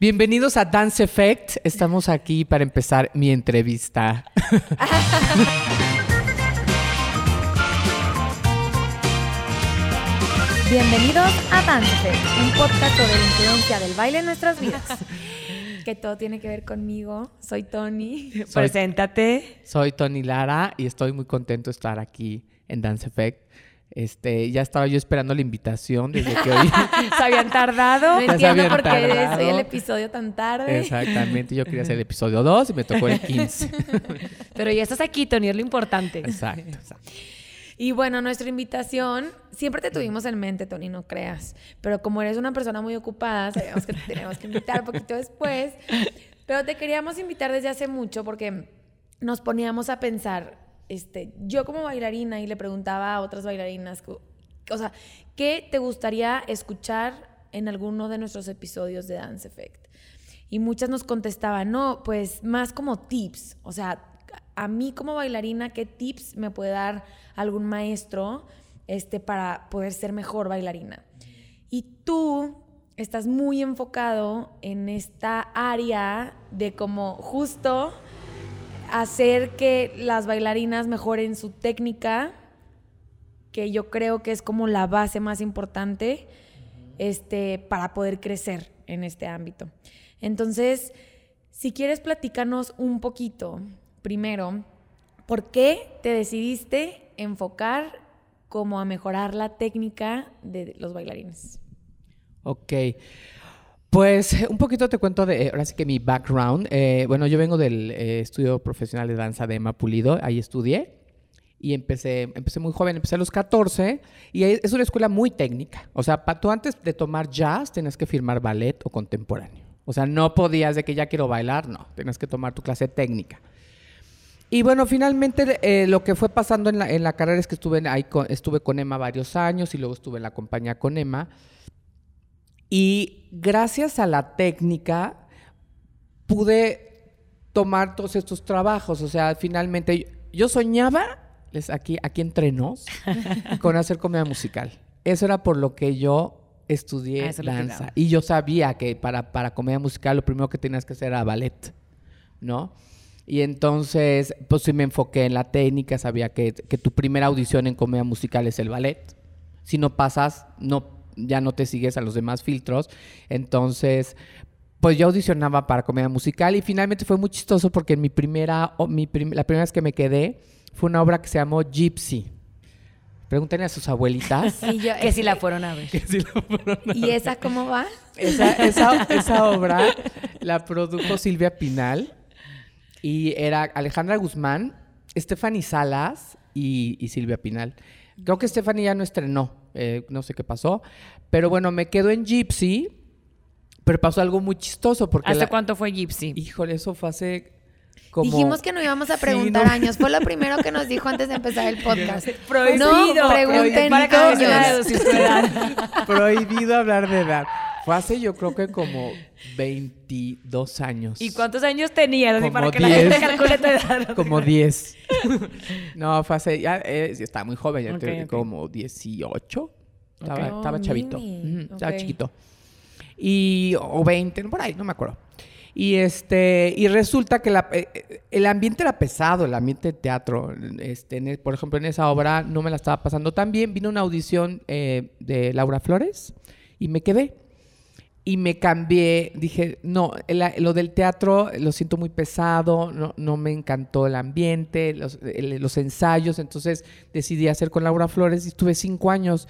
Bienvenidos a Dance Effect. Estamos aquí para empezar mi entrevista. Bienvenidos a Dance Effect, un podcast sobre la influencia del baile en nuestras vidas. que todo tiene que ver conmigo. Soy Tony. Soy- Preséntate. Soy Tony Lara y estoy muy contento de estar aquí en Dance Effect. Este, ya estaba yo esperando la invitación desde que hoy. Se habían tardado. No entiendo por qué es el episodio tan tarde. Exactamente, yo quería hacer el episodio 2 y me tocó el 15. Pero ya estás aquí, Tony, es lo importante. Exacto. exacto. Y bueno, nuestra invitación, siempre te tuvimos en mente, Tony, no creas. Pero como eres una persona muy ocupada, sabíamos que te teníamos que invitar un poquito después. Pero te queríamos invitar desde hace mucho porque nos poníamos a pensar, este, yo como bailarina y le preguntaba a otras bailarinas, o sea, ¿qué te gustaría escuchar en alguno de nuestros episodios de Dance Effect? Y muchas nos contestaban, no, pues más como tips. O sea, a mí como bailarina, ¿qué tips me puede dar algún maestro este, para poder ser mejor bailarina? Y tú estás muy enfocado en esta área de como justo hacer que las bailarinas mejoren su técnica, que yo creo que es como la base más importante este, para poder crecer en este ámbito. Entonces, si quieres platicarnos un poquito, primero, ¿por qué te decidiste enfocar como a mejorar la técnica de los bailarines? Ok. Pues un poquito te cuento de, ahora sí que mi background. Eh, bueno, yo vengo del eh, estudio profesional de danza de Emma Pulido, ahí estudié y empecé, empecé muy joven, empecé a los 14 y es una escuela muy técnica. O sea, pa- tú antes de tomar jazz tenías que firmar ballet o contemporáneo. O sea, no podías de que ya quiero bailar, no, tenías que tomar tu clase técnica. Y bueno, finalmente eh, lo que fue pasando en la, en la carrera es que estuve ahí con, estuve con Emma varios años y luego estuve en la compañía con Emma. Y gracias a la técnica pude tomar todos estos trabajos. O sea, finalmente yo, soñaba, les, aquí, aquí entre nos, con hacer comedia musical. Eso era por lo que yo estudié Ah, danza. Y yo sabía que para, para comedia musical lo primero que tenías que hacer era ballet, ¿no? Y entonces, pues sí me enfoqué en la técnica, sabía que, que tu primera audición en comedia musical es el ballet. Si no pasas, no, ya no te sigues a los demás filtros. Entonces, pues yo audicionaba para comedia musical y finalmente fue muy chistoso porque en mi primera, o mi prim- la primera vez que me quedé fue una obra que se llamó Gypsy. Pregúntenle a sus abuelitas. Yo, Que si la fueron a ver. que sí lo fueron a ¿Y esa cómo va? esa, esa- esa obra la produjo Silvia Pinal y era Alejandra Guzmán, Stephanie Salas y, y Silvia Pinal. Creo que Stephanie ya no estrenó, eh, no sé qué pasó, pero bueno, me quedo en Gypsy, pero pasó algo muy chistoso porque... ¿Hace la- cuánto fue Gypsy? Híjole, eso fue hace como... Dijimos que no íbamos a Sí, preguntar no. años. Fue lo primero que nos dijo antes de empezar el podcast. Prohibido. No pregunten Para que no se vaya a años. su edad. Prohibido hablar de edad. Fue hace yo creo que como 22 años. ¿Y cuántos años tenías? Así Como para que la gente 10. calcule tu edad. Como 10. No, fue hace. Ya eh, estaba muy joven, ya Ok, tenía ok. como 18. Estaba, Oh, chavito. Ujú, Estaba chiquito. Y, o 20, por ahí, no me acuerdo. Y este, y resulta que la- eh, eh, el ambiente era pesado, el ambiente de teatro. Este, en el- por ejemplo, en esa obra no me la estaba pasando tan bien. Vino una audición eh, de Laura Flores y me quedé. Y me cambié, dije, no, el- lo del teatro lo siento muy pesado, no, no me encantó el ambiente, los, el- los ensayos, entonces decidí hacer con Laura Flores y estuve cinco años.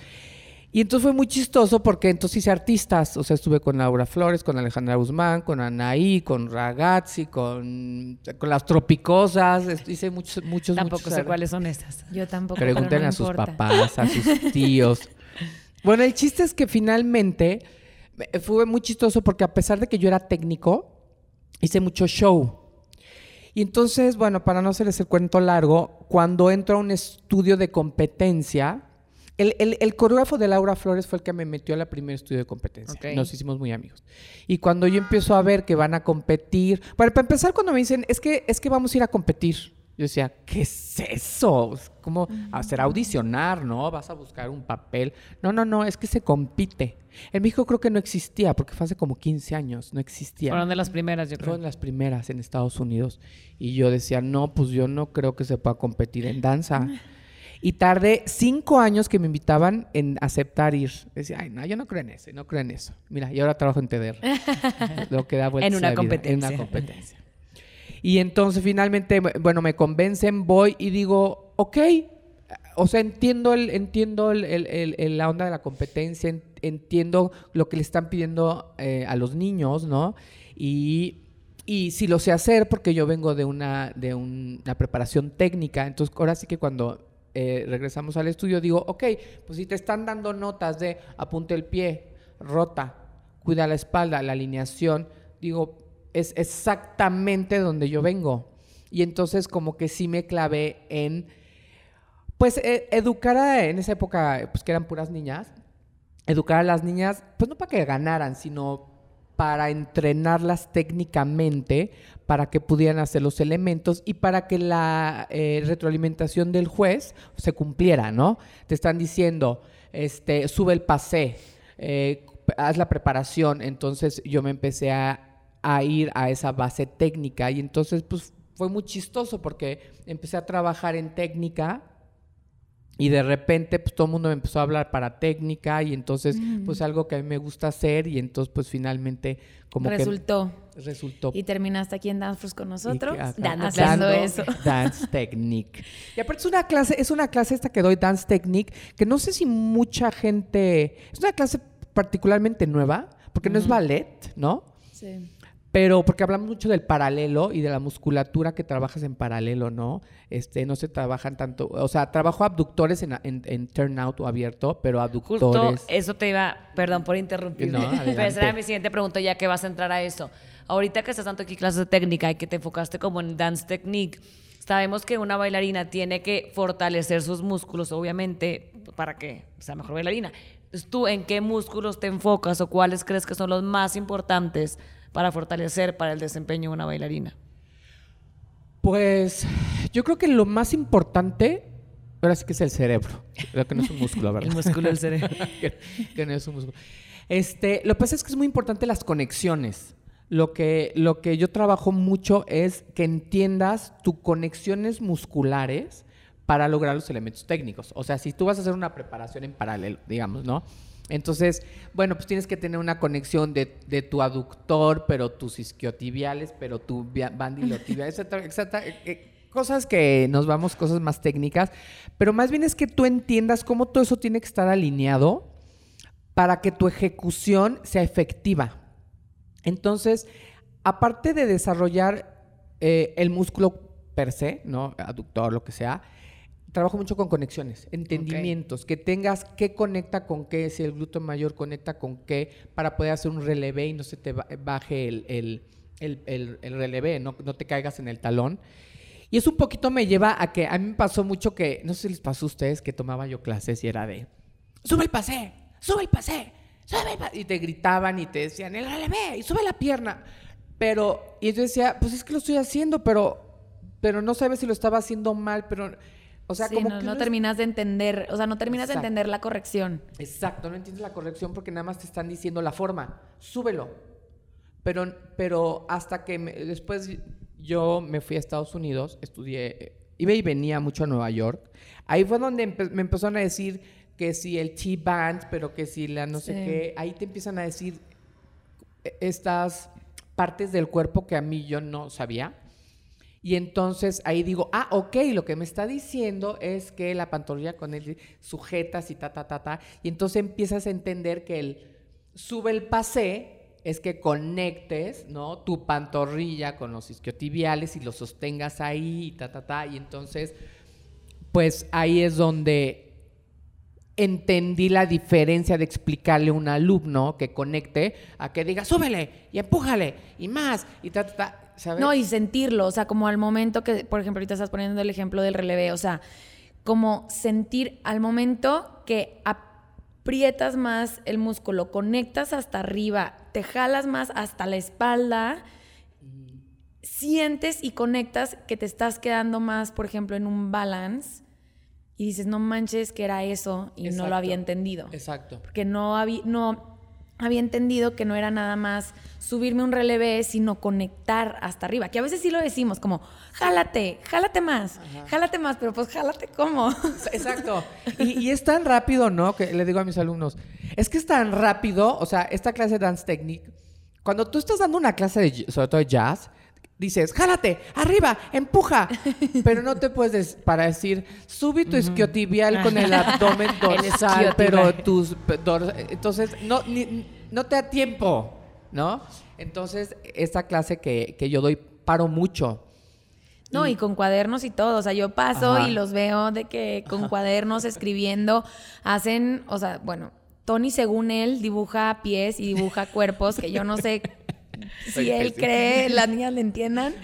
Y entonces fue muy chistoso porque entonces hice artistas, o sea, estuve con Laura Flores, con Alejandra Guzmán, con Anaí, con Ragazzi, con, con las Tropicosas, hice muchos, muchos, Tampoco muchos sé cuáles son esas. Yo tampoco. pero Pregúntenle no a sus papás, a sus tíos. Bueno, el chiste es que finalmente fue muy chistoso porque a pesar de que yo era técnico, hice mucho show. Y entonces, bueno, para no hacerles el cuento largo, cuando entro a un estudio de competencia, el, el- el coreógrafo de Laura Flores fue el que me metió al primer estudio de competencia. Nos hicimos muy amigos. Y cuando yo empiezo a ver que van a competir, bueno, para empezar, cuando me dicen, es que, es que vamos a ir a competir. Yo decía, ¿qué es eso? Es como hacer audicionar, ¿no? Vas a buscar un papel. No, no, no, es que se compite. En México creo que no existía, porque fue hace como 15 años, no existía. Fueron de las primeras, yo creo. Fueron las primeras en Estados Unidos. Y yo decía, no, pues yo no creo que se pueda competir en danza. Y tardé cinco años que me invitaban en aceptar ir. Decía, ay, no, yo no creo en eso, no creo en eso. Mira, y ahora trabajo en TDR. Lo que da vueltas En una a la vida, En competencia. una competencia. Y entonces finalmente, bueno, me convencen, voy y digo, ok, o sea, entiendo, el, entiendo el- la onda de la competencia, en- entiendo lo que le están pidiendo eh, a los niños, ¿no? Y, y sí lo sé hacer porque yo vengo de una, de un- una preparación técnica, entonces ahora sí que cuando eh, regresamos al estudio digo, ok, pues si te están dando notas de apunte el pie, rota, cuida la espalda, la alineación, digo, es exactamente donde yo vengo. Y entonces como que sí me clavé en, pues, e- educar a, en esa época, pues que eran puras niñas, educar a las niñas, pues no para que ganaran, sino para entrenarlas técnicamente, para que pudieran hacer los elementos y para que la eh, retroalimentación del juez se cumpliera, ¿no? Te están diciendo, este, sube el pasé, eh, haz la preparación. Entonces yo me empecé a, a ir a esa base técnica y entonces pues fue muy chistoso porque empecé a trabajar en técnica y de repente, pues todo el mundo me empezó a hablar para técnica y entonces, pues algo que a mí me gusta hacer y entonces, pues finalmente, como Resultó. que resultó. Y terminaste aquí en Dance con nosotros, que acá- haciendo dando eso. Dance Technique. Y aparte es una clase, es una clase esta que doy Dance Technique, que no sé si mucha gente, es una clase particularmente nueva, porque no es ballet, ¿no? Sí. Pero porque hablamos mucho del paralelo y de la musculatura que trabajas en paralelo, ¿no? Este, no se trabajan tanto, o sea, trabajo abductores en, en, en turnout o abierto, pero Justo abductores. eso te iba, perdón por interrumpir, No, pero esa era mi siguiente pregunta ya que vas a entrar a eso. Ahorita que estás dando aquí clases de técnica y que te enfocaste como en dance technique, sabemos que una bailarina tiene que fortalecer sus músculos, obviamente, para que sea mejor bailarina. ¿tú en qué músculos te enfocas o cuáles crees que son los más importantes para fortalecer para el desempeño de una bailarina? Pues yo creo que lo más importante, ahora sí que es el cerebro, que no es un músculo, ¿verdad? El músculo del cerebro. que, que no es un músculo. Este, lo que pasa es que es muy importante las conexiones. Lo que, lo que yo trabajo mucho es que entiendas tus conexiones musculares para lograr los elementos técnicos. O sea, si tú vas a hacer una preparación en paralelo, digamos, ¿no? Entonces, bueno, pues tienes que tener una conexión de, de tu aductor, pero tus isquiotibiales, pero tu bandilotibial, etcétera, etcétera. Eh, eh, Cosas que nos vamos, cosas más técnicas, pero más bien es que tú entiendas cómo todo eso tiene que estar alineado para que tu ejecución sea efectiva. Entonces, aparte de desarrollar eh, el músculo per se, ¿no? Aductor, lo que sea, trabajo mucho con conexiones, entendimientos, que tengas qué conecta con qué, si el glúteo mayor conecta con qué, para poder hacer un relevé y no se te ba- baje el, el, el, el- el relevé, no, no te caigas en el talón. Y eso un poquito me lleva a que a mí me pasó mucho que, no sé si les pasó a ustedes que tomaba yo clases y era de, sube el pasé, sube el pasé, sube el pasé. Y te gritaban y te decían, el relevé, y sube la pierna. Pero, y yo decía, pues es que lo estoy haciendo, pero, pero no sabes si lo estaba haciendo mal, pero, o sea, Sí, como no, que no terminas de entender, o sea, no terminas Exacto. de entender la corrección. Exacto, no entiendes la corrección porque nada más te están diciendo la forma. Súbelo. Pero, pero hasta que me- después yo me fui a Estados Unidos, estudié, eh, iba y venía mucho a Nueva York. Ahí fue donde empe- me empezaron a decir que si el T-band, pero que si la no sé qué. Ahí te empiezan a decir eh, estas partes del cuerpo que a mí yo no sabía. Y entonces ahí digo, ah, ok, lo que me está diciendo es que la pantorrilla con él sujetas y ta, ta, ta, ta. Y entonces empiezas a entender que el sube el pasé es que conectes, ¿no? Tu pantorrilla con los isquiotibiales y los sostengas ahí y ta, ta, ta. Y entonces, pues ahí es donde entendí la diferencia de explicarle a un alumno que conecte a que diga, súbele y empújale y más y ta, ta, ta, ¿sabes? No, y sentirlo, o sea, como al momento que, por ejemplo, ahorita estás poniendo el ejemplo del relevé, o sea, como sentir al momento que aprietas más el músculo, conectas hasta arriba, te jalas más hasta la espalda sientes y conectas que te estás quedando más, por ejemplo, en un balance y dices, no manches que era eso y no lo había entendido. Exacto. Porque no había, no había entendido que no era nada más subirme un relevé, sino conectar hasta arriba. Que a veces sí lo decimos, como, jálate, jálate más, jálate más, pero pues jálate cómo. Exacto. Y, y es tan rápido, ¿no? Que le digo a mis alumnos, es que es tan rápido, o sea, esta clase de Dance Technique, cuando tú estás dando una clase de, sobre todo de jazz, dices, jálate, arriba, empuja, pero no te puedes des- para decir, subí tu isquiotibial con el abdomen dorsal, pero tus dor- entonces no ni- no te da tiempo, ¿no? Entonces esta clase que, que yo doy paro mucho. No, y con cuadernos y todo. O sea, yo paso Ajá. y los veo de que con cuadernos escribiendo hacen, o sea, bueno, Tony según él dibuja pies y dibuja cuerpos, que yo no sé si él pésimo. cree las niñas le entiendan,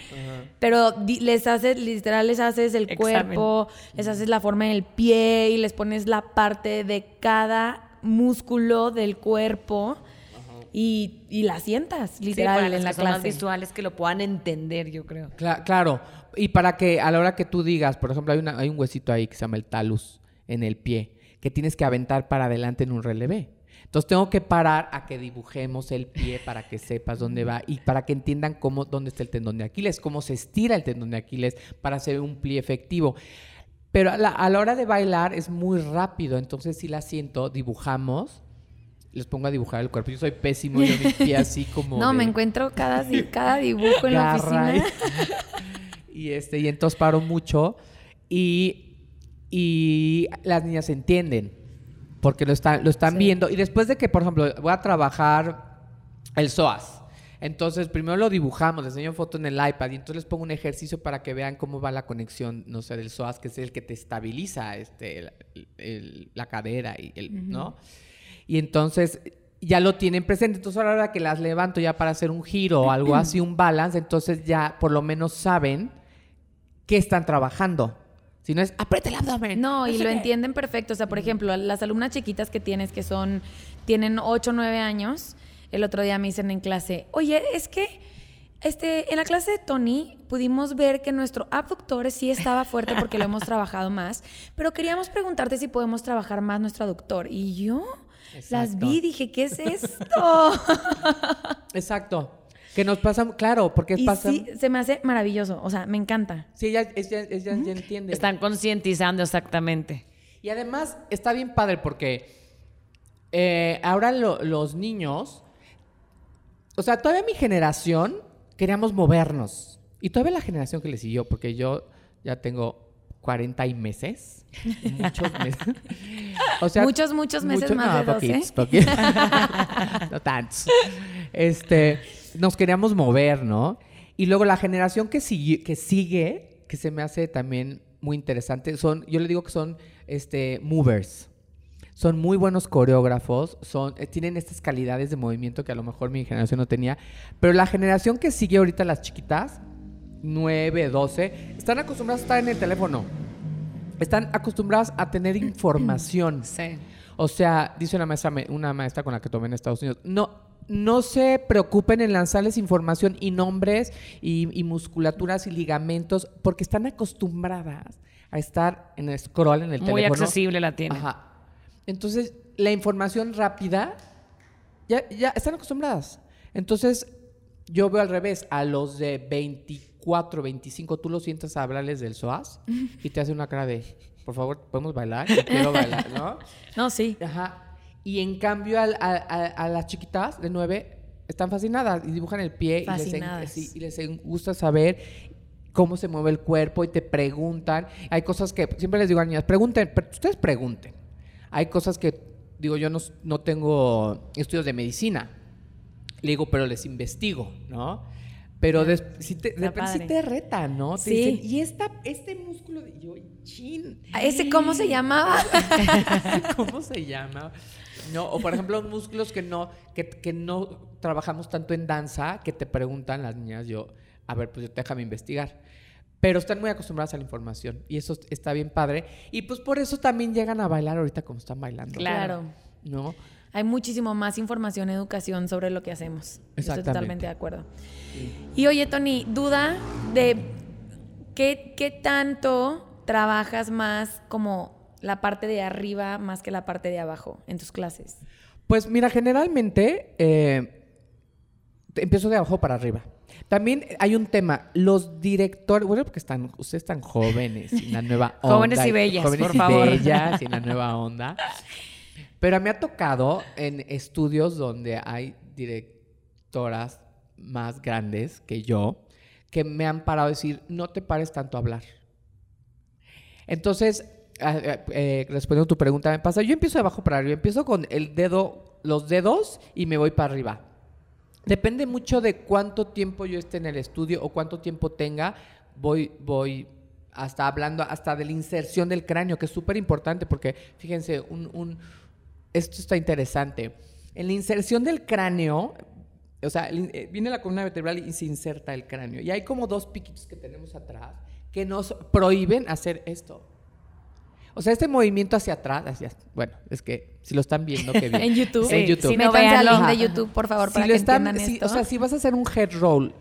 pero les haces, literal les haces el Examen. cuerpo, les haces la forma del pie y les pones la parte de cada músculo del cuerpo y, y la sientas, Sí, literal, para en las la clase. visuales que lo puedan entender, yo creo. Cla- claro, y para que a la hora que tú digas, por ejemplo, hay, una- hay un huesito ahí que se llama el talus en el pie, que tienes que aventar para adelante en un relevé. Entonces tengo que parar a que dibujemos el pie para que sepas dónde va y para que entiendan cómo, dónde está el tendón de Aquiles, cómo se estira el tendón de Aquiles para hacer un plie efectivo. Pero a la, a la hora de bailar es muy rápido, entonces si la siento, dibujamos, les pongo a dibujar el cuerpo. Yo soy pésimo, yo mi pie así como... No, de- me encuentro cada, cada dibujo en la oficina. Y, y, este, y entonces paro mucho y, y las niñas entienden porque lo están, lo están Sí. viendo. Y después de que, por ejemplo, voy a trabajar el SOAS. Entonces, primero lo dibujamos, les enseño foto en el iPad y entonces les pongo un ejercicio para que vean cómo va la conexión, no sé, del SOAS, que es el que te estabiliza este, el- el- la cadera y el, ¿no? Y entonces ya lo tienen presente. Entonces, a la hora que las levanto ya para hacer un giro o algo así, un balance, entonces ya por lo menos saben qué están trabajando. Si no es, aprieta el abdomen. No, y lo qué". entienden perfecto. O sea, por ejemplo, las alumnas chiquitas que tienes que son, tienen 8 o 9 años, el otro día me dicen en clase, oye, es que este, en la clase de Tony pudimos ver que nuestro abductor sí estaba fuerte porque lo hemos trabajado más, pero queríamos preguntarte si podemos trabajar más nuestro aductor. Y yo las vi y dije, ¿qué es esto? Exacto. Que nos pasa, claro, porque y pasa. sí, se me hace maravilloso. O sea, me encanta. Sí, ella, ella- ella ya entiende. Están concientizando exactamente. Y además está bien padre porque eh, ahora lo- los niños, o sea, todavía mi generación queríamos movernos. Y todavía la generación que le siguió, porque yo ya tengo 40 y meses. Muchos meses. O sea, Muchos, muchos meses más de 12. poquitos, poquitos. no tantos. Este, nos queríamos mover, ¿no? Y luego la generación que sigue, que sigue, que se me hace también muy interesante, son, yo le digo que son este, movers. Son muy buenos coreógrafos, son, eh, tienen estas calidades de movimiento que a lo mejor mi generación no tenía. Pero la generación que sigue ahorita, las chiquitas, 9, 12, están acostumbradas a estar en el teléfono. Están acostumbradas a tener información. Sí. O sea, dice una maestra, una maestra con la que tomé en Estados Unidos, no, no se preocupen en lanzarles información y nombres y, y musculaturas y ligamentos porque están acostumbradas a estar en el scroll en el Muy teléfono. accesible la tiene. Ajá. Entonces, la información rápida, ya, ya están acostumbradas. Entonces, yo veo al revés, a los de 24, 25, tú los sientas a hablarles del SOAS y te hace una cara de, por favor, ¿podemos bailar? Yo quiero bailar, ¿no? No, sí. Ajá. Y en cambio al- a, a- a las chiquitas de nueve están fascinadas y dibujan el pie y les, en- y les gusta saber cómo se mueve el cuerpo y te preguntan. Hay cosas que siempre les digo a las niñas, pregunten, pero ustedes pregunten. Hay cosas que, digo, yo no, no tengo estudios de medicina. Le digo, pero les investigo, ¿no? Pero sí te, de repente sí te retan, ¿no? Te Sí. dicen, y esta, este músculo de yo, chin. ¿A ¿Ese cómo se llamaba? ¿Cómo se llama? No, o por ejemplo, músculos que no, que, que no trabajamos tanto en danza, que te preguntan las niñas, yo, a ver, pues déjame investigar. Pero están muy acostumbradas a la información y eso está bien padre. Y pues por eso también llegan a bailar ahorita como están bailando. Claro. ¿No? hay muchísimo más información, educación sobre lo que hacemos. Estoy Exactamente. totalmente de acuerdo. Y oye, Tony, duda de qué, qué tanto trabajas más como la parte de arriba más que la parte de abajo en tus clases. Pues mira, generalmente eh, empiezo de abajo para arriba. También hay un tema, los directores, bueno, porque están, ustedes están jóvenes y la nueva onda. Jóvenes y bellas, jóvenes por y favor. bellas la nueva onda. Pero me ha tocado en estudios donde hay directoras más grandes que yo que me han parado a decir, no te pares tanto a hablar. Entonces, eh, eh, respondiendo a tu pregunta, me pasa, yo empiezo de abajo para arriba, empiezo con el dedo, los dedos y me voy para arriba. Depende mucho de cuánto tiempo yo esté en el estudio o cuánto tiempo tenga, voy, voy hasta hablando, hasta de la inserción del cráneo, que es súper importante porque, fíjense, un, un- esto está interesante. En la inserción del cráneo, o sea, eh, viene la columna vertebral y se inserta el cráneo. Y hay como dos piquitos que tenemos atrás que nos prohíben hacer esto. O sea, este movimiento hacia atrás, hacia, bueno, es que si lo están viendo, qué bien. En YouTube. En Sí, YouTube. sí, no, link de YouTube, por favor, Si para lo que están- entiendan si- esto. O sea, si vas a hacer un head roll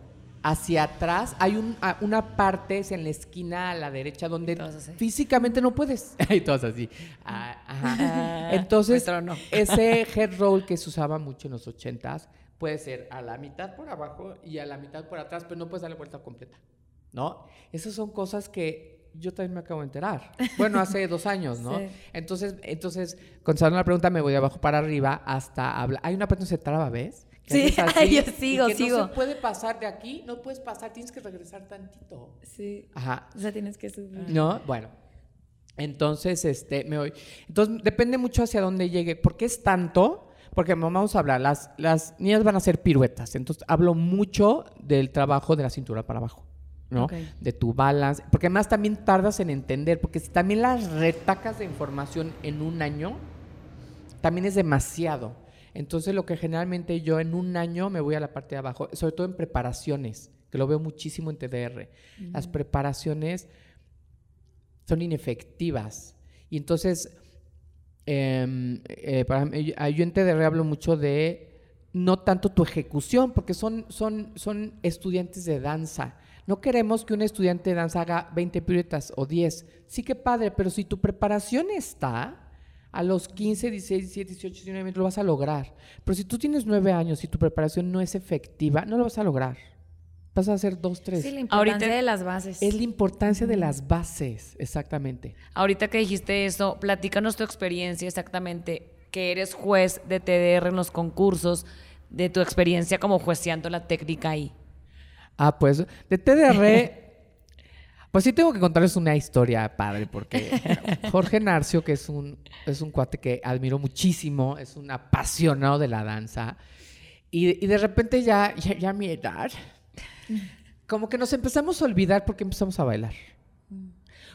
hacia atrás, hay un- una parte es en la esquina a la derecha donde físicamente no puedes. Y todos así. Ah, ajá. Entonces, ese head roll que se usaba mucho en los ochentas puede ser a la mitad por abajo y a la mitad por atrás, pero no puedes dar la vuelta completa. ¿No? Esas son cosas que yo también me acabo de enterar. Bueno, hace dos años, ¿no? Sí. Entonces, entonces, contestando la pregunta, me voy de abajo para arriba hasta hablar. Hay una parte donde se traba, ¿ves? Que Sí, así yo y sigo, que sigo. No se puede pasar de aquí, no puedes pasar, tienes que regresar tantito. Sí. Ajá. O sea, tienes que subir. ¿No? Bueno. Entonces, este, me voy. Entonces, depende mucho hacia dónde llegue. ¿Por qué es tanto? Porque vamos a hablar, las, las niñas van a hacer piruetas. Entonces, hablo mucho del trabajo de la cintura para abajo. ¿No? De tu balance. Porque además también tardas en entender. Porque si también las retacas de información en un año, también es demasiado. Entonces, lo que generalmente yo en un año me voy a la parte de abajo, sobre todo en preparaciones, que lo veo muchísimo en TDR. Las preparaciones son inefectivas. Y entonces, em, eh, para yo yo en TDR hablo mucho de no tanto tu ejecución, porque son, son, son estudiantes de danza. No queremos que un estudiante de danza haga 20 piruetas o 10. Sí que padre, pero si tu preparación está, a los 15, 16, 17, 18, 19 lo vas a lograr. Pero si tú tienes 9 años y tu preparación no es efectiva, no lo vas a lograr. Vas a hacer 2, 3. Sí, la importancia Ahorita- de las bases. Es la importancia de las bases, exactamente. Ahorita que dijiste eso, platícanos tu experiencia exactamente, que eres juez de TDR en los concursos, de tu experiencia como jueceando la técnica ahí. Ah, pues de TDR, pues sí tengo que contarles una historia padre, porque Jorge Narcio, que es un, es un cuate que admiro muchísimo, es un apasionado de la danza, y, y de repente ya, ya, ya a mi edad, como que nos empezamos a olvidar porque empezamos a bailar.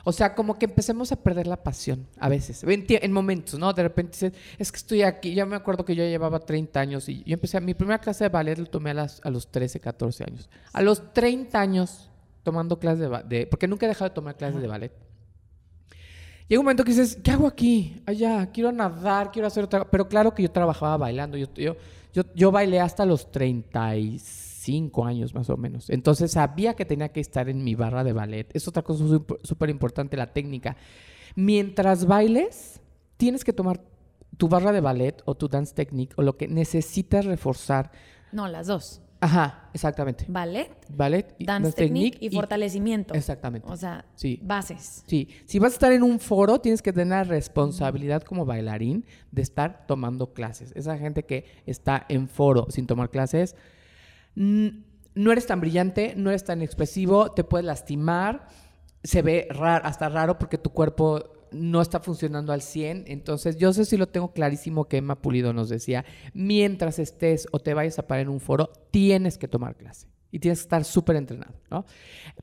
O sea, como que empecemos a perder la pasión a veces, en, en momentos, ¿no? De repente dices, es que estoy aquí, yo me acuerdo que yo llevaba 30 años y yo empecé, mi primera clase de ballet lo tomé a, las- a los 13, 14 años. A los 30 años tomando clases de, de porque nunca he dejado de tomar clases de ballet. Llega un momento que dices, ¿qué hago aquí? Allá, quiero nadar, quiero hacer otra Pero claro que yo trabajaba bailando. Yo, yo, yo, yo bailé hasta los 35 años más o menos. Entonces sabía que tenía que estar en mi barra de ballet. Es otra cosa súper importante, la técnica. Mientras bailes, tienes que tomar tu barra de ballet o tu dance technique o lo que necesitas reforzar. No, las dos. Ajá, exactamente. Ballet, Ballet, y dance technique y fortalecimiento. Exactamente. O sea, Sí. bases. Sí, si vas a estar en un foro, tienes que tener la responsabilidad como bailarín de estar tomando clases. Esa gente que está en foro sin tomar clases, no eres tan brillante, no eres tan expresivo, te puedes lastimar, se ve raro, hasta raro porque tu cuerpo no está funcionando al 100. Entonces, yo sé si lo tengo clarísimo que Emma Pulido nos decía, mientras estés o te vayas a parar en un foro, tienes que tomar clase. Y tienes que estar súper entrenado.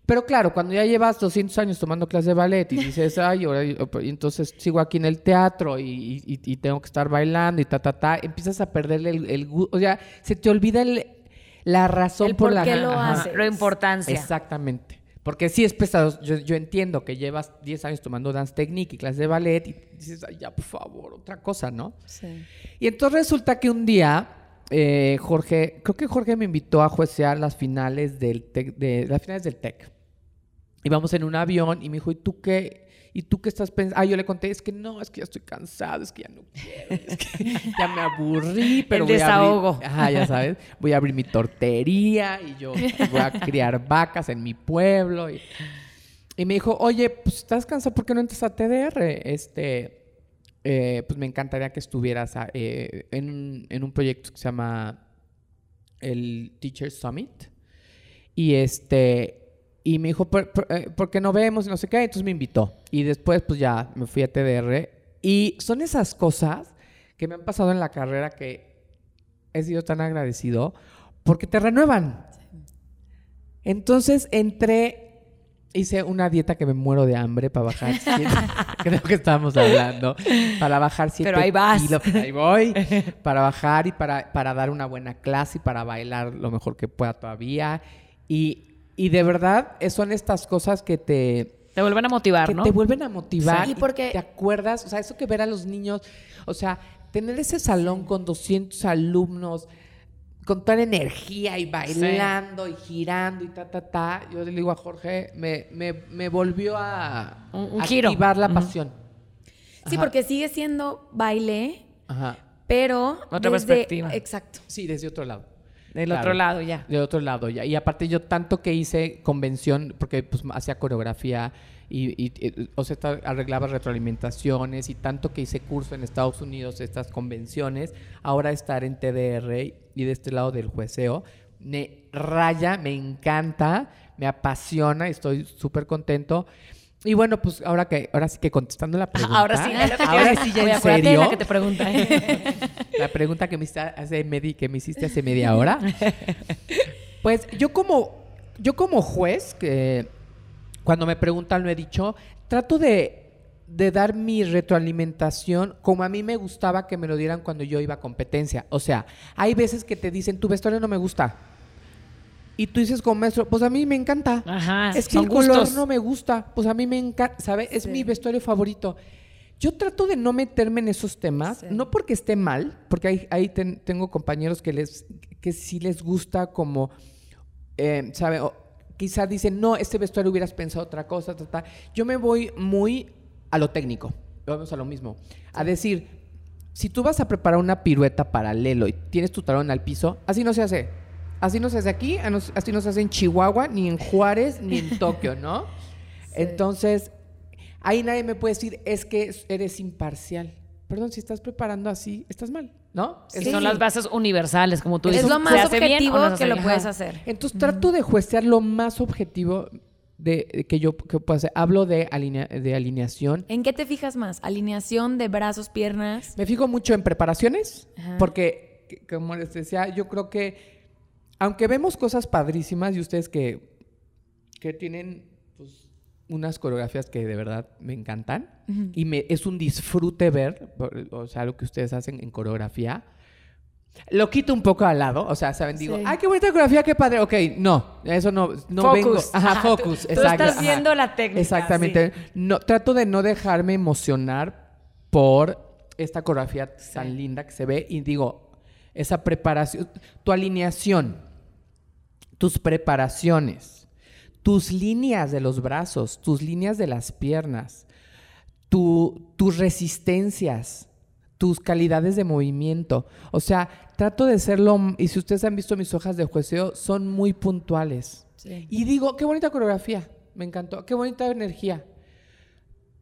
Pero claro, cuando ya llevas 200 años tomando clase de ballet y dices, ay, ahora, entonces sigo aquí en el teatro y tengo que estar bailando y ta, ta, ta, empiezas a perderle el, el gusto, o sea, se te olvida el- la razón El por por la qué que- lo ajá. haces. La importancia. Exactamente. Porque sí es pesado. Yo, yo entiendo que llevas 10 años tomando dance technique y clases de ballet y dices, Ay, ya, por favor, otra cosa, ¿no? Sí. Y entonces resulta que un día eh, Jorge, creo que Jorge me invitó a juecear las finales del TEC, de las finales del TEC. Íbamos en un avión y me dijo, ¿y tú qué? ¿Y tú qué estás pensando? Ah, yo le conté, es que no, es que ya estoy cansado, es que ya no quiero, es que ya me aburrí, pero El voy a abrir- desahogo. Ajá, ya sabes, voy a abrir mi tortería y yo voy a criar vacas en mi pueblo. Y, y me dijo, oye, pues estás cansado, ¿por qué no entras a TDR? Este, eh, pues me encantaría que estuvieras a- eh, en, en un proyecto que se llama el Teacher Summit. Y este, y me dijo, ¿por, por, eh, por qué no vemos? Y no sé qué. Entonces me invitó. Y después, pues ya me fui a TDR. Y son esas cosas que me han pasado en la carrera que he sido tan agradecido porque te renuevan. Entonces entré, hice una dieta que me muero de hambre para bajar siete, creo que estábamos hablando, para bajar siete Pero ahí vas. kilos, ahí voy, para bajar y para, para dar una buena clase y para bailar lo mejor que pueda todavía. Y, y de verdad, son estas cosas que te, Te vuelven a motivar, que ¿no? te vuelven a motivar. Sí, y porque- te acuerdas, o sea, eso que ver a los niños, o sea, tener ese salón con 200 alumnos, con toda la energía y bailando y girando y ta, ta, ta. Yo le digo a Jorge, me, me, me volvió a Un- un giro. activar la pasión. Sí, porque sigue siendo baile, Ajá. pero. Otra desde- perspectiva. Exacto. Sí, desde otro lado. Del Claro. otro lado ya. De otro lado ya. Y aparte yo tanto que hice convención, porque pues hacía coreografía y, y- y, o sea, arreglaba retroalimentaciones y tanto que hice curso en Estados Unidos, estas convenciones, ahora estar en TDR y de este lado del jueceo, me raya, me encanta, me apasiona, estoy súper contento. Y bueno, pues ahora que ahora sí que contestando la pregunta. Ahora sí, ahora sí ya en serio. la que te pregunta. ¿eh? La pregunta que me, hiciste hace medi- que me hiciste hace media hora. Pues yo como, yo como juez, que cuando me preguntan lo he dicho, trato de, de dar mi retroalimentación como a mí me gustaba que me lo dieran cuando yo iba a competencia. O sea, hay veces que te dicen, tu vestuario no me gusta. Y tú dices como maestro, pues a mí me encanta. Ajá, es que el color gustos. no me gusta. Pues a mí me encanta, ¿sabes? Es mi vestuario favorito. Yo trato de no meterme en esos temas, Sí. no porque esté mal, porque ahí, ahí ten- tengo compañeros que, les, que sí les gusta como, eh, ¿sabe? O quizá dicen, no, este vestuario hubieras pensado otra cosa, ta, ta". Yo me voy muy a lo técnico, vamos a lo mismo. A decir, si tú vas a preparar una pirueta paralelo y tienes tu talón al piso, así no se hace. Así no se hace aquí, así no se hace en Chihuahua, ni en Juárez, ni en Tokio, ¿no? Entonces, ahí nadie me puede decir, es que eres imparcial. Perdón, si estás preparando así, estás mal, ¿no? Sí, Son las bases universales, como tú Es dices. lo ¿Se más objetivo no que lo puedes hacer. Entonces trato de juecear lo más objetivo de, que yo que puedo hacer. Hablo de, alinea- de alineación. ¿En qué te fijas más? ¿Alineación de brazos, piernas? Me fijo mucho en preparaciones, Ajá. porque, que- como les decía, yo creo que, aunque vemos cosas padrísimas y ustedes que, que tienen unas coreografías que de verdad me encantan, y me, es un disfrute ver, o sea, lo que ustedes hacen en coreografía. Lo quito un poco al lado, o sea, ¿saben? Digo, Sí. ay, qué bonita coreografía, qué padre. Ok, no, eso no, no Focus. vengo. Ajá, Ajá, tú- focus, tú exacto. estás ajá. viendo la técnica, Exactamente. No, trato de no dejarme emocionar por esta coreografía tan linda que se ve y digo, esa preparación, tu alineación, tus preparaciones, tus líneas de los brazos, tus líneas de las piernas, tu- tus resistencias, tus calidades de movimiento. O sea, trato de serlo, y si ustedes han visto mis hojas de jueceo, son muy puntuales. Sí. Y digo, qué bonita coreografía, me encantó, qué bonita energía.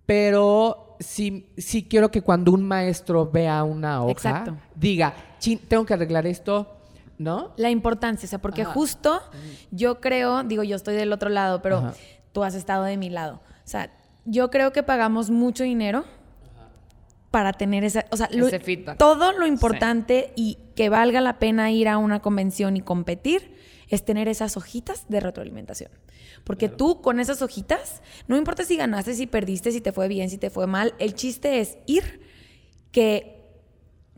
Pero sí, sí quiero que cuando un maestro vea una hoja, Exacto. diga, "Chin, tengo que arreglar esto, ¿no? La importancia, o sea, porque Ajá. justo yo creo, digo, yo estoy del otro lado, pero Ajá. tú has estado de mi lado. O sea, yo creo que pagamos mucho dinero para tener esa, o sea, lo- Ese feedback. todo lo importante y que valga la pena ir a una convención y competir es tener esas hojitas de retroalimentación. Porque tú con esas hojitas, no importa si ganaste, si perdiste, si te fue bien, si te fue mal, el chiste es ir, que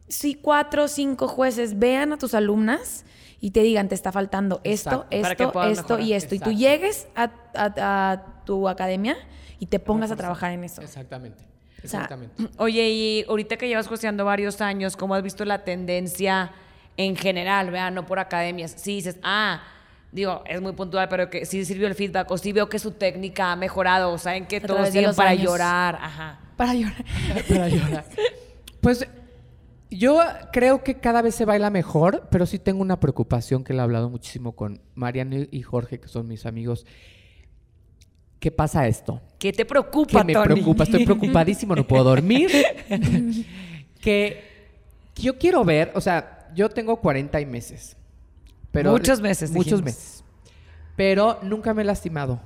si cuatro o cinco jueces vean a tus alumnas y te digan, te está faltando esto, Exacto. Esto, esto y esto. Y tú llegues a, a- a tu academia y te pongas a trabajar en eso. Exactamente. O sea, Exactamente. Oye, y ahorita que llevas costeando varios años, ¿cómo has visto la tendencia en general, vea, no por academias? Si dices, ah, digo, es muy puntual, pero que sí sirvió el feedback, o sí veo que su técnica ha mejorado, o saben que todos siguen para años. llorar, ajá. Para llorar. para llorar. Pues yo creo que cada vez se baila mejor, pero sí tengo una preocupación que le he hablado muchísimo con Mariano y Jorge, que son mis amigos. ¿Qué pasa esto? ¿Qué te preocupa, que me Tony? preocupa, estoy preocupadísimo, no puedo dormir. que yo quiero ver, o sea, yo tengo 40 y meses. Pero Muchos meses, Muchos dijimos. meses. Pero nunca me he lastimado.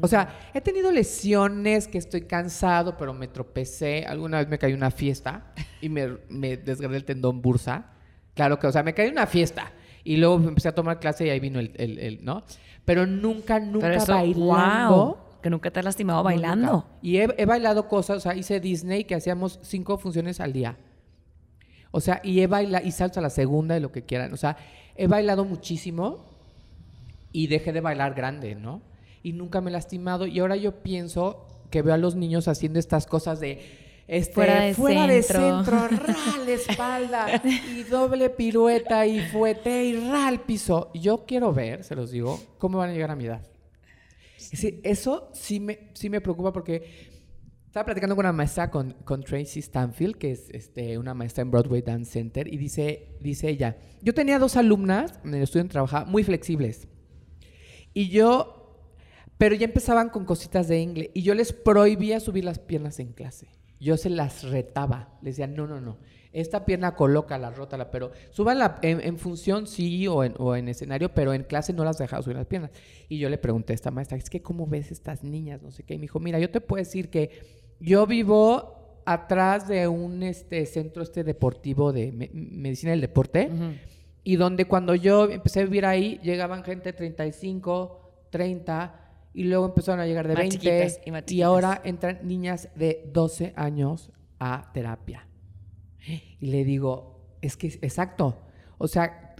O sea, he tenido lesiones que estoy cansado, pero me tropecé. Alguna vez me caí una fiesta y me, me desgarré el tendón bursa. Claro que, o sea, me caí en una fiesta. Y luego empecé a tomar clase y ahí vino el, el- el- ¿no? Pero nunca, nunca Pero eso, bailando. wow, que nunca te has lastimado bailando. nunca. Y he, he bailado cosas, o sea, hice Disney que hacíamos cinco funciones al día. O sea, y he bailado, y salto a la segunda, de lo que quieran. O sea, he bailado muchísimo y dejé de bailar grande, ¿no? Y nunca me he lastimado. Y ahora yo pienso que veo a los niños haciendo estas cosas de. Este, Fuera fuera de de centro. centro, ra, la espalda, y doble pirueta, y fuete, y ra al piso. Yo quiero ver, se los digo, cómo van a llegar a mi edad. Sí, eso sí me, sí me preocupa porque estaba platicando con una maestra, con, con Tracy Stanfield, que es este, una maestra en Broadway Dance Center, y dice, dice ella, yo tenía dos alumnas en el estudio en trabajar muy flexibles. Y yo, pero ya empezaban con cositas de inglés, y yo les prohibía subir las piernas en clase. Yo se las retaba, les decía, no, no, no, esta pierna colócala, rótala, pero súbanla en, en función sí o en, o en escenario, pero en clase no las dejaba subir las piernas. Y yo le pregunté a esta maestra, es que ¿cómo ves estas niñas? No sé qué. Y me dijo, mira, yo te puedo decir que yo vivo atrás de un este, centro este deportivo de me- medicina del deporte. Y donde cuando yo empecé a vivir ahí, llegaban gente de 35, 30, y luego empezaron a llegar de Más 20. chiquitas y más y ahora entran niñas de 12 años a terapia. Y le digo, es que exacto. O sea,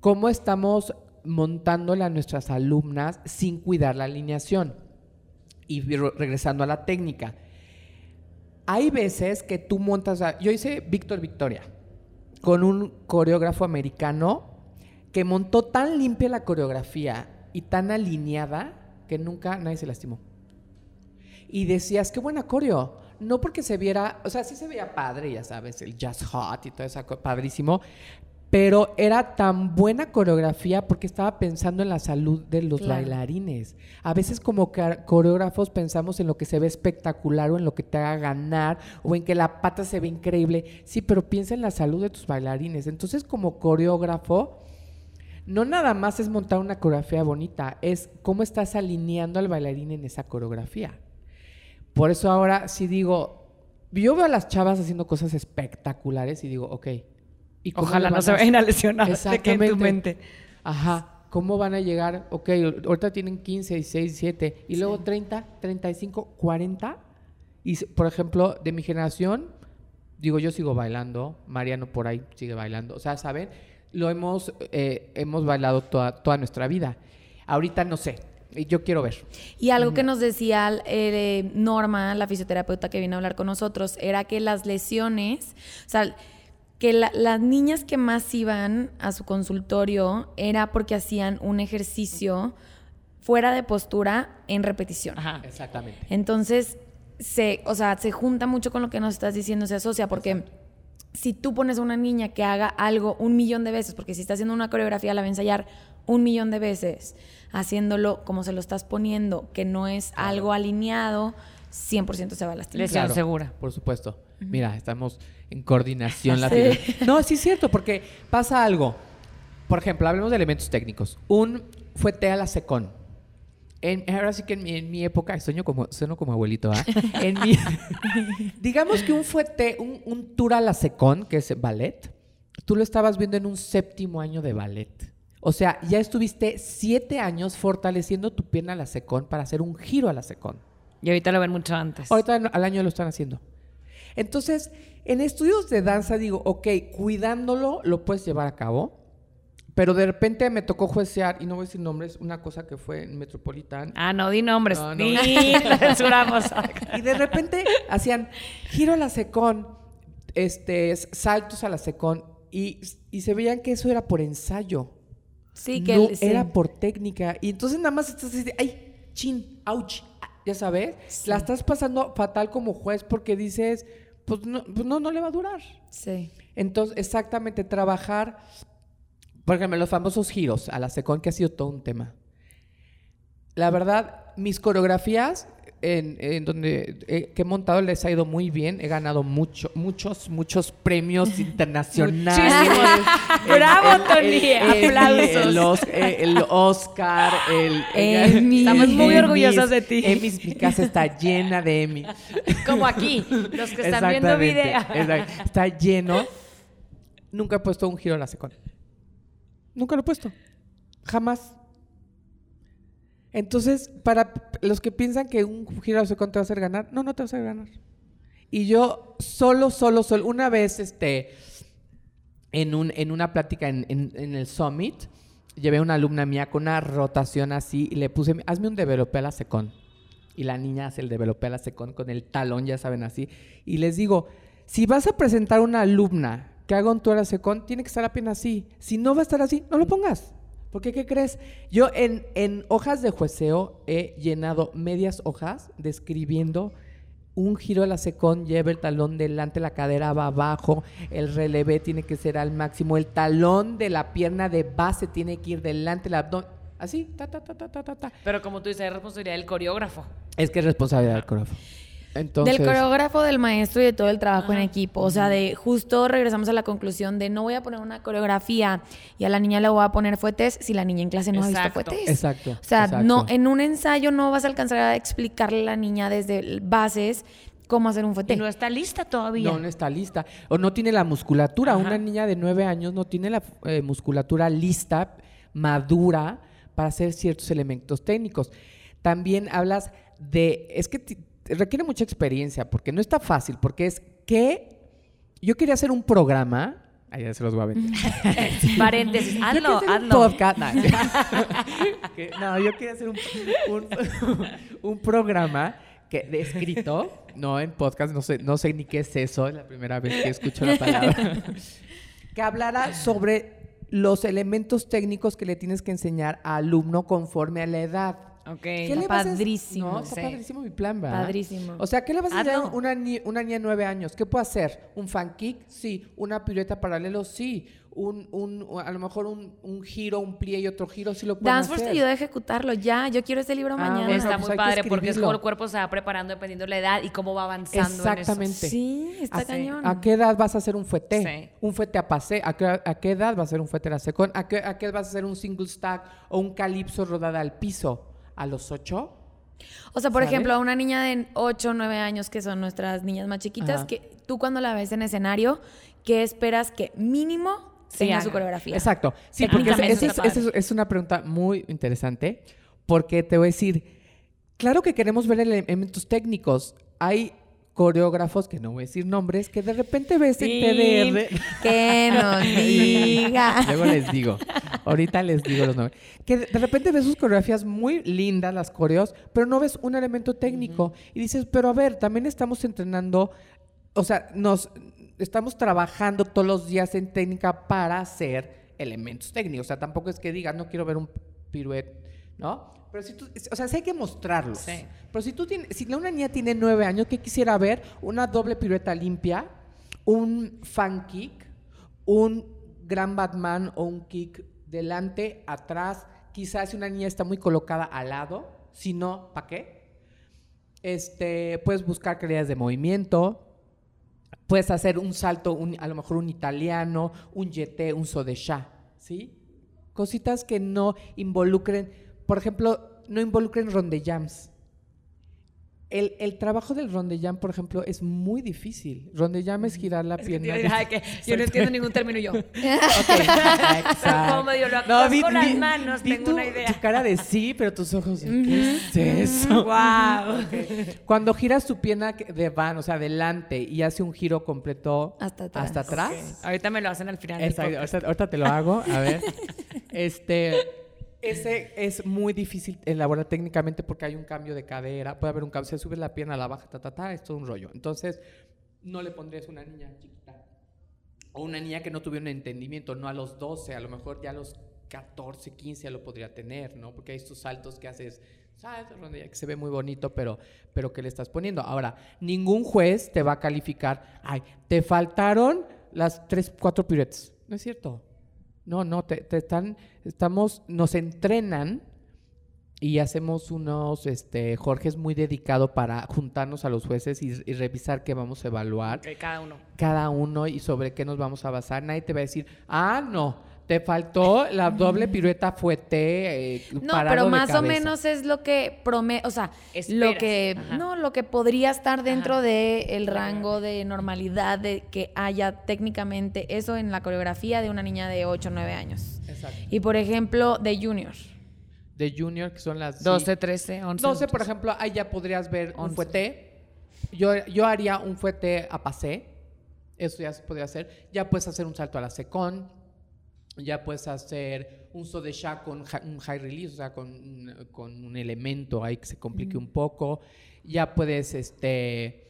¿cómo estamos montándole a nuestras alumnas sin cuidar la alineación? Y re- regresando a la técnica. Hay veces que tú montas, yo hice Víctor Victoria con un coreógrafo americano que montó tan limpia la coreografía y tan alineada que nunca nadie se lastimó. Y decías, qué buena coreo. No porque se viera, o sea, sí se veía padre, ya sabes, el jazz hot y todo eso, padrísimo. Pero era tan buena coreografía porque estaba pensando en la salud de los Claro. bailarines. A veces como coreógrafos pensamos en lo que se ve espectacular o en lo que te haga ganar o en que la pata se ve increíble. Sí, pero piensa en la salud de tus bailarines. Entonces como coreógrafo, no nada más es montar una coreografía bonita, es cómo estás alineando al bailarín en esa coreografía. Por eso ahora sí digo, yo veo a las chavas haciendo cosas espectaculares y digo, ok. ¿y Ojalá no se vayan a lesionar de que en tu mente. Ajá. ¿Cómo van a llegar? Ok, ahorita tienen 15, 16, 17 y luego 30, 35, 40. Y por ejemplo, de mi generación, digo, yo sigo bailando, Mariano por ahí sigue bailando. O sea, ¿saben? Lo hemos, eh, hemos bailado toda, toda nuestra vida. Ahorita no sé, yo quiero ver. Y algo que nos decía eh, Norma, la fisioterapeuta que vino a hablar con nosotros, era que las lesiones, o sea, que la- las niñas que más iban a su consultorio era porque hacían un ejercicio fuera de postura en repetición. Ajá. Exactamente. Entonces, se, o sea, se junta mucho con lo que nos estás diciendo, se asocia, porque si tú pones a una niña que haga algo un millón de veces, porque si está haciendo una coreografía la va a ensayar un millón de veces, haciéndolo como se lo estás poniendo, que no es algo alineado, 100% se va a lastimar. Lesión segura. Por supuesto. Mira, estamos en coordinación. la Sí. No, sí es cierto, porque pasa algo. Por ejemplo, hablemos de elementos técnicos. Un fuete a la secón. En, ahora sí que en mi, en mi época, sueño como, sueno como abuelito, ¿ah? Mi- digamos que un fuete, un, un tour a la secón, que es ballet, tú lo estabas viendo en un séptimo año de ballet. O sea, ya estuviste siete años fortaleciendo tu pierna a la secón para hacer un giro a la secón. Y ahorita lo ven mucho antes. Ahorita al año lo están haciendo. Entonces, en estudios de danza digo, ok, cuidándolo lo puedes llevar a cabo, Pero de repente me tocó juecear, y no voy a decir nombres, una cosa que fue en Metropolitan. Ah, no, di nombres. No, no. Di, censuramos. Y de repente hacían giro a la secón, este, saltos a la secón, y, y se veían que eso era por ensayo. Sí, que no el- sí. era por técnica. Y entonces nada más estás así, ay, chin, ouch, ah", ya sabes, la estás pasando fatal como juez porque dices, pues no, pues no, no le va a durar. Sí. Entonces, exactamente, trabajar, por ejemplo, los famosos giros a la secón, que ha sido todo un tema. La verdad, mis coreografías en, en donde eh, que he montado les ha ido muy bien. He ganado mucho, muchos, muchos premios internacionales. Bravo, Tony. Aplausos. El, eh, el Oscar, el... Emmy. Estamos muy Emmys, orgullosas de ti. Emmys, mi casa está llena de Emmy. Como aquí, los que están viendo video. Está lleno. Nunca he puesto un giro a la secón. Nunca lo he puesto. Jamás. Entonces, para los que piensan que un giro la secón te va a hacer ganar, no, no te va a hacer ganar. Y yo solo, solo, solo, una vez, este, en, un, en una plática en, en- en el Summit, llevé a una alumna mía con una rotación así y le puse, hazme un develope a la secón. Y la niña hace el develope a la secón con el talón, ya saben, así. Y les digo, si vas a presentar una alumna que haga un tour a la secón, tiene que estar apenas así. Si no va a estar así, no lo pongas. Porque, ¿qué crees? Yo en, en hojas de jueceo he llenado medias hojas describiendo un giro de la secón, lleva el talón delante, la cadera va abajo, el relevé tiene que ser al máximo, el talón de la pierna de base tiene que ir delante, el abdomen, así, ta, ta, ta, ta, ta, ta. Pero como tú dices, es responsabilidad del coreógrafo. Es que es responsabilidad del coreógrafo. Entonces, Del coreógrafo, del maestro y de todo el trabajo en equipo. O sea, de justo regresamos a la conclusión de no voy a poner una coreografía y a la niña le voy a poner fuetes si la niña en clase no ha visto fuetes. Exacto, O sea, exacto. no, en un ensayo no vas a alcanzar a explicarle a la niña desde bases cómo hacer un fuete. Y no está lista todavía. No, no está lista. O no tiene la musculatura. Ajá. Una niña de nueve años no tiene la eh, musculatura lista, madura, para hacer ciertos elementos técnicos. También hablas de. Es que requiere mucha experiencia, porque no está fácil, porque es que yo quería hacer un programa. Ahí ya se los voy a vender. Paréntesis, hazlo, un hazlo. podcast. No, no, yo quería hacer un, un, un programa que, de escrito, no en podcast, no sé, no sé ni qué es eso, es la primera vez que escucho la palabra, que hablara sobre los elementos técnicos que le tienes que enseñar al alumno conforme a la edad. Ok. ¿Qué Está le vas a- padrísimo, No, está sí. padrísimo mi plan, ¿verdad? Padrísimo. O sea, ¿qué le vas a enseñar a Hazlo. una, ni- una niña de nueve años? ¿Qué puede hacer? ¿Un fan kick? Sí. ¿Una pirueta paralelo? Sí. Un, un, a lo mejor un, un giro, un plie y otro giro, sí lo pueden Danceforce te hacer. ayuda a ejecutarlo ya. Yo quiero este libro Ah, mañana. bueno, Está pues muy hay que padre porque es escribirlo. como el cuerpo se va preparando dependiendo de la edad y cómo va avanzando. en eso. Exactamente. Sí, está ¿A, cañón. ¿A qué edad vas a hacer un fuete? Sí. Un fuete a pasé. ¿A qué, a qué edad vas a hacer un fuete a la secón? ¿A qué, ¿A qué edad vas a hacer un single stack o un calipso rodada al piso? ¿A los ocho? O sea, por ejemplo, a una niña de 8 o 9 años, que son nuestras niñas más chiquitas, Ajá. que tú cuando la ves en escenario, ¿qué esperas que mínimo tenga su coreografía? Exacto. Sí, porque es- es, una pregunta muy interesante, porque te voy a decir, claro que queremos ver ele- elementos técnicos. Hay coreógrafos, que no voy a decir nombres, que de repente ves en. TDR... Que nos diga. Luego les digo. Ahorita les digo los nombres. Que de de repente ves sus coreografías muy lindas, las coreos, pero no ves un elemento técnico. Y dices, pero a ver, también estamos entrenando, o sea, nos estamos trabajando todos los días en técnica para hacer elementos técnicos. O sea, tampoco es que digas, no quiero ver un piruet, ¿no? Pero si tú, o sea, sí hay que mostrarlos. Sí. Pero si tú tienes, si una niña tiene nueve años, ¿qué quisiera ver? Una doble pirueta limpia, un fan kick, un gran Batman o un kick delante, atrás. Quizás si una niña está muy colocada al lado, si no, ¿para qué? Este, puedes buscar calidades de movimiento. Puedes hacer un salto, un- a lo mejor un italiano, un jeté, un sodesha, ¿sí? Cositas que no involucren, por ejemplo, no involucren rondejams. El, el trabajo del rondellán, por ejemplo, es muy difícil. Rondellán es girar la pierna. Ay, que yo no entiendo ningún término yo. Como medio lo actúas con las manos, vi tengo tu, una idea. tu cara de sí, pero tus ojos ¿qué es eso? wow. Cuando giras tu pierna que- de van, o sea, adelante y hace un giro completo Hasta atrás. hasta atrás. Ahorita me lo hacen al final. Exacto, ahorita, ahorita te lo hago, a ver. Este, ese es muy difícil elaborar técnicamente porque hay un cambio de cadera, puede haber un cambio, se sube la pierna, la baja, ta, ta, ta, es todo un rollo. Entonces, no le pondrías una niña chiquita o una niña que no tuviera un entendimiento, no a los 12, a lo mejor ya a los 14, 15 ya lo podría tener, ¿no? Porque hay estos saltos que haces. Rondilla, Que se ve muy bonito, pero, pero ¿qué le estás poniendo? Ahora, ningún juez te va a calificar, ay, te faltaron las 3, 4 piruetas. No es cierto. No, no, te, te están, estamos, nos entrenan y hacemos unos, este, Jorge es muy dedicado para juntarnos a los jueces y, y revisar qué vamos a evaluar cada uno. cada uno y sobre qué nos vamos a basar. Nadie te va a decir, ah, no, te faltó la doble pirueta fuete. eh, No, pero más o cabeza". menos es lo que prome, o sea, Esperas, lo que ajá. no, lo que podría estar dentro Ajá. de rango de normalidad de que haya técnicamente eso en la coreografía de una niña de 8 o 9 años. Exacto. Y por ejemplo, de junior. De junior, que son las... sí. 12, 13, 11. 12, por ejemplo, ahí ya podrías ver un 11. fuete. Yo, yo haría un fuete a pasé. Eso ya se podría hacer. Ya puedes hacer un salto a la secón. Ya puedes hacer un so de sha con un high release, o sea, con, un- con un elemento ahí que se complique un poco. Ya puedes, este,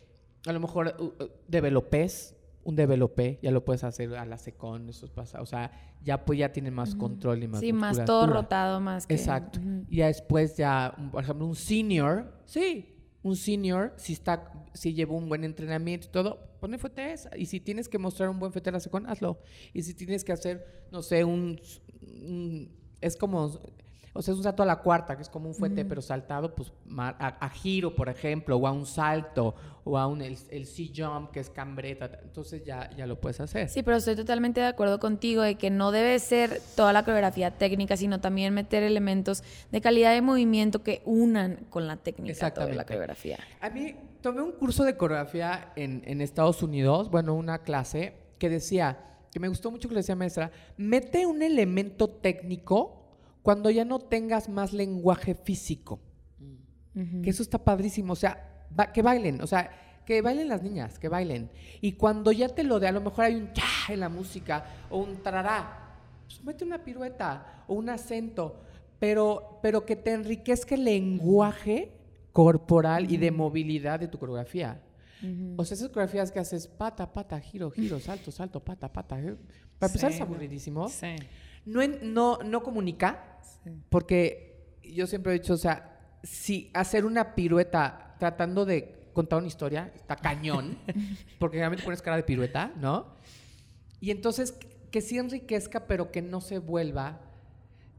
a lo mejor, uh, developes, un developé, ya lo puedes hacer a la secón, eso pasa. O sea, ya pues ya tiene más control y más Sí, más todo rotado, más que. Exacto. Ujú. Y ya después ya, por ejemplo, un senior, sí, un senior, si está, si lleva un buen entrenamiento y todo, pone fuetes. Y si tienes que mostrar un buen fuete a la secón, hazlo. Y si tienes que hacer, no sé, un, un- es como, o sea, es un salto a la cuarta, que es como un fuete, pero saltado, pues a, a giro, por ejemplo, o a un salto, o a un, el, el C-jump, que es cambreta. Entonces ya, ya lo puedes hacer. Sí, pero estoy totalmente de acuerdo contigo de que no debe ser toda la coreografía técnica, sino también meter elementos de calidad de movimiento que unan con la técnica toda Exactamente. la coreografía. A mí tomé un curso de coreografía en, en Estados Unidos, bueno, una clase que decía, que me gustó mucho que le decía maestra, mete un elemento técnico cuando ya no tengas más lenguaje físico. Que eso está padrísimo, o sea, ba- que bailen, o sea, que bailen las niñas, que bailen. Y cuando ya te lo de, a lo mejor hay un cha en la música o un trará, pues mete una pirueta o un acento, pero, pero que te enriquezca el lenguaje corporal y de movilidad de tu coreografía. O sea, esas coreografías que haces pata, pata, giro, giro, salto, salto, pata, pata. eh, Para empezar Sí. es aburridísimo. Sí. No, no, no comunica, porque yo siempre he dicho, o sea, si hacer una pirueta tratando de contar una historia está cañón, porque realmente pones cara de pirueta, ¿no? Y entonces que sí enriquezca, pero que no se vuelva,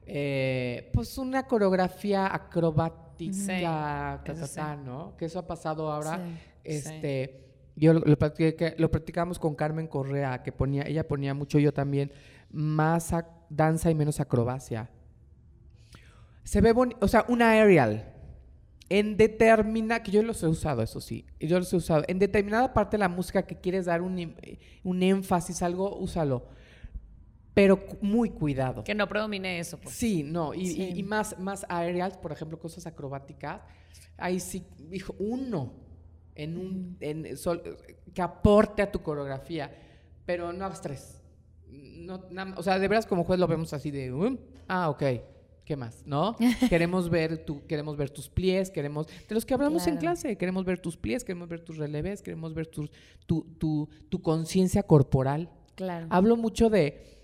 eh, pues una coreografía acrobática, Sí, ta, ta, eso sí. ta, ¿no? Que eso ha pasado ahora. Sí. Este, yo lo, lo, lo practicamos con Carmen Correa, que ponía, ella ponía mucho, yo también, más danza y menos acrobacia. Se ve bonito, o sea, una aerial. En determinada, que yo los he usado, eso sí, yo los he usado. En determinada parte de la música que quieres dar un, im- un énfasis, algo, úsalo. Pero muy cuidado. Que no predomine eso, pues. Sí, no, y, Sí. y- y más, más aerials, por ejemplo, cosas acrobáticas, ahí sí, dijo, uno, en un, en sol- que aporte a tu coreografía, pero no hagas tres. No, na- o sea, de veras como juez lo vemos así de, "Um, ah, ok, ¿qué más? ¿No? queremos ver tu, queremos ver tus pies, queremos, de los que hablamos en clase, queremos ver tus pies, queremos ver tus releves, queremos ver tu, tu, tu conciencia corporal. Claro. Hablo mucho de.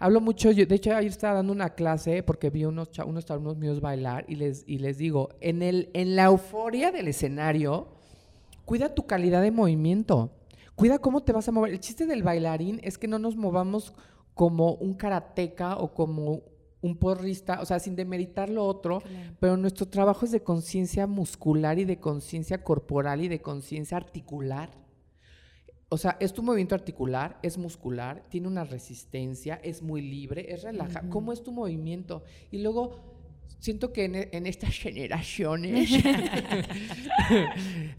Hablo mucho, yo, de hecho ayer estaba dando una clase porque vi unos, unos alumnos míos bailar y les, y les digo, en, el, en la euforia del escenario, cuida tu calidad de movimiento, cuida cómo te vas a mover. El chiste del bailarín es que no nos movamos como un karateca o como un porrista, o sea, sin demeritar lo otro, Claro. pero nuestro trabajo es de conciencia muscular y de conciencia corporal y de conciencia articular. O sea, es tu movimiento articular, es muscular, tiene una resistencia, es muy libre, es relajado. ¿Cómo es tu movimiento? Y luego siento que en, en estas generaciones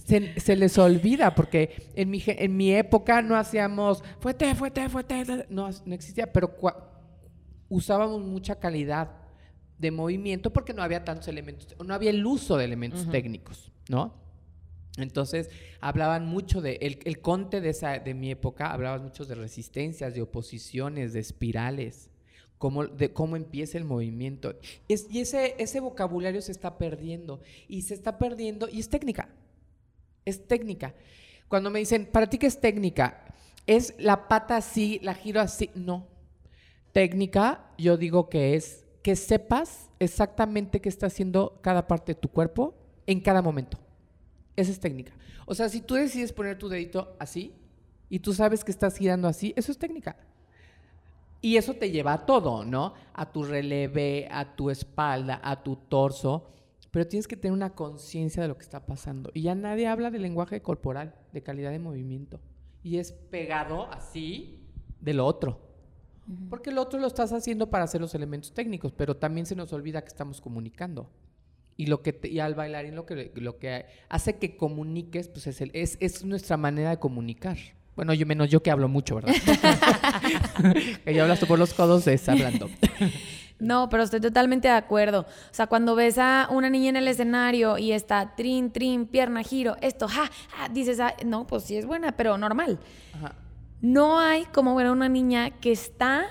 se, se les olvida, porque en mi, en mi época no hacíamos fuerte, fuerte, fuerte, no, no existía, pero cua- usábamos mucha calidad de movimiento porque no había tantos elementos, no había el uso de elementos técnicos, ¿no? Entonces hablaban mucho de, el, el conte de, esa, de mi época, hablaban mucho de resistencias, de oposiciones, de espirales, cómo, de cómo empieza el movimiento. Y ese, ese vocabulario se está perdiendo, y se está perdiendo, y es técnica, es técnica. Cuando me dicen, ¿para ti qué es técnica? ¿Es la pata así, la giro así? No. Técnica, yo digo que es que sepas exactamente qué está haciendo cada parte de tu cuerpo en cada momento. Esa es técnica. O sea, si tú decides poner tu dedito así y tú sabes que estás girando así, eso es técnica. Y eso te lleva a todo, ¿no? A tu releve, a tu espalda, a tu torso. Pero tienes que tener una conciencia de lo que está pasando. Y ya nadie habla de lenguaje corporal, de calidad de movimiento. Y es pegado así de lo otro. Porque lo otro lo estás haciendo para hacer los elementos técnicos, pero también se nos olvida que estamos comunicando. Y, lo que te- y al bailarín lo que, lo que hace que comuniques, pues es, el- es, es nuestra manera de comunicar. Bueno, yo menos yo que hablo mucho, ¿verdad? que yo hablas tú por los codos, es hablando. No, pero estoy totalmente de acuerdo. O sea, cuando ves a una niña en el escenario y está trin, trin, pierna, giro, esto, ja, ja, dices, ah, no, pues sí es buena, pero normal. Ajá. No hay como ver a una niña que está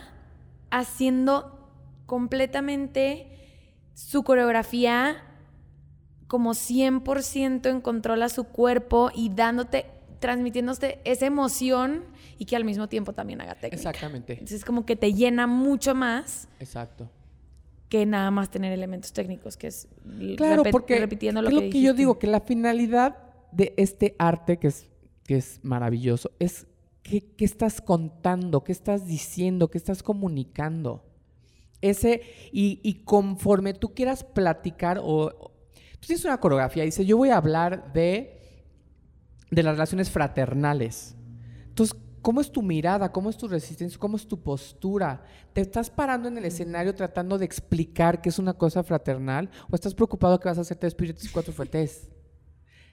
haciendo completamente su coreografía como 100% en control a su cuerpo y dándote, transmitiéndote esa emoción y que al mismo tiempo también haga técnica. Exactamente. Entonces como que te llena mucho más Exacto. que nada más tener elementos técnicos, que es Claro, porque repitiendo lo que, lo que yo digo, que la finalidad de este arte, que es, que es maravilloso, es qué, qué estás contando, qué estás diciendo, qué estás comunicando. Ese, y, y conforme tú quieras platicar o, o- tú tienes una coreografía, dice, yo voy a hablar de, de las relaciones fraternales. Entonces, ¿cómo es tu mirada? ¿Cómo es tu resistencia? ¿Cómo es tu postura? ¿Te estás parando en el escenario tratando de explicar que es una cosa fraternal? ¿O estás preocupado que vas a hacer tres piruetas y cuatro fuertes?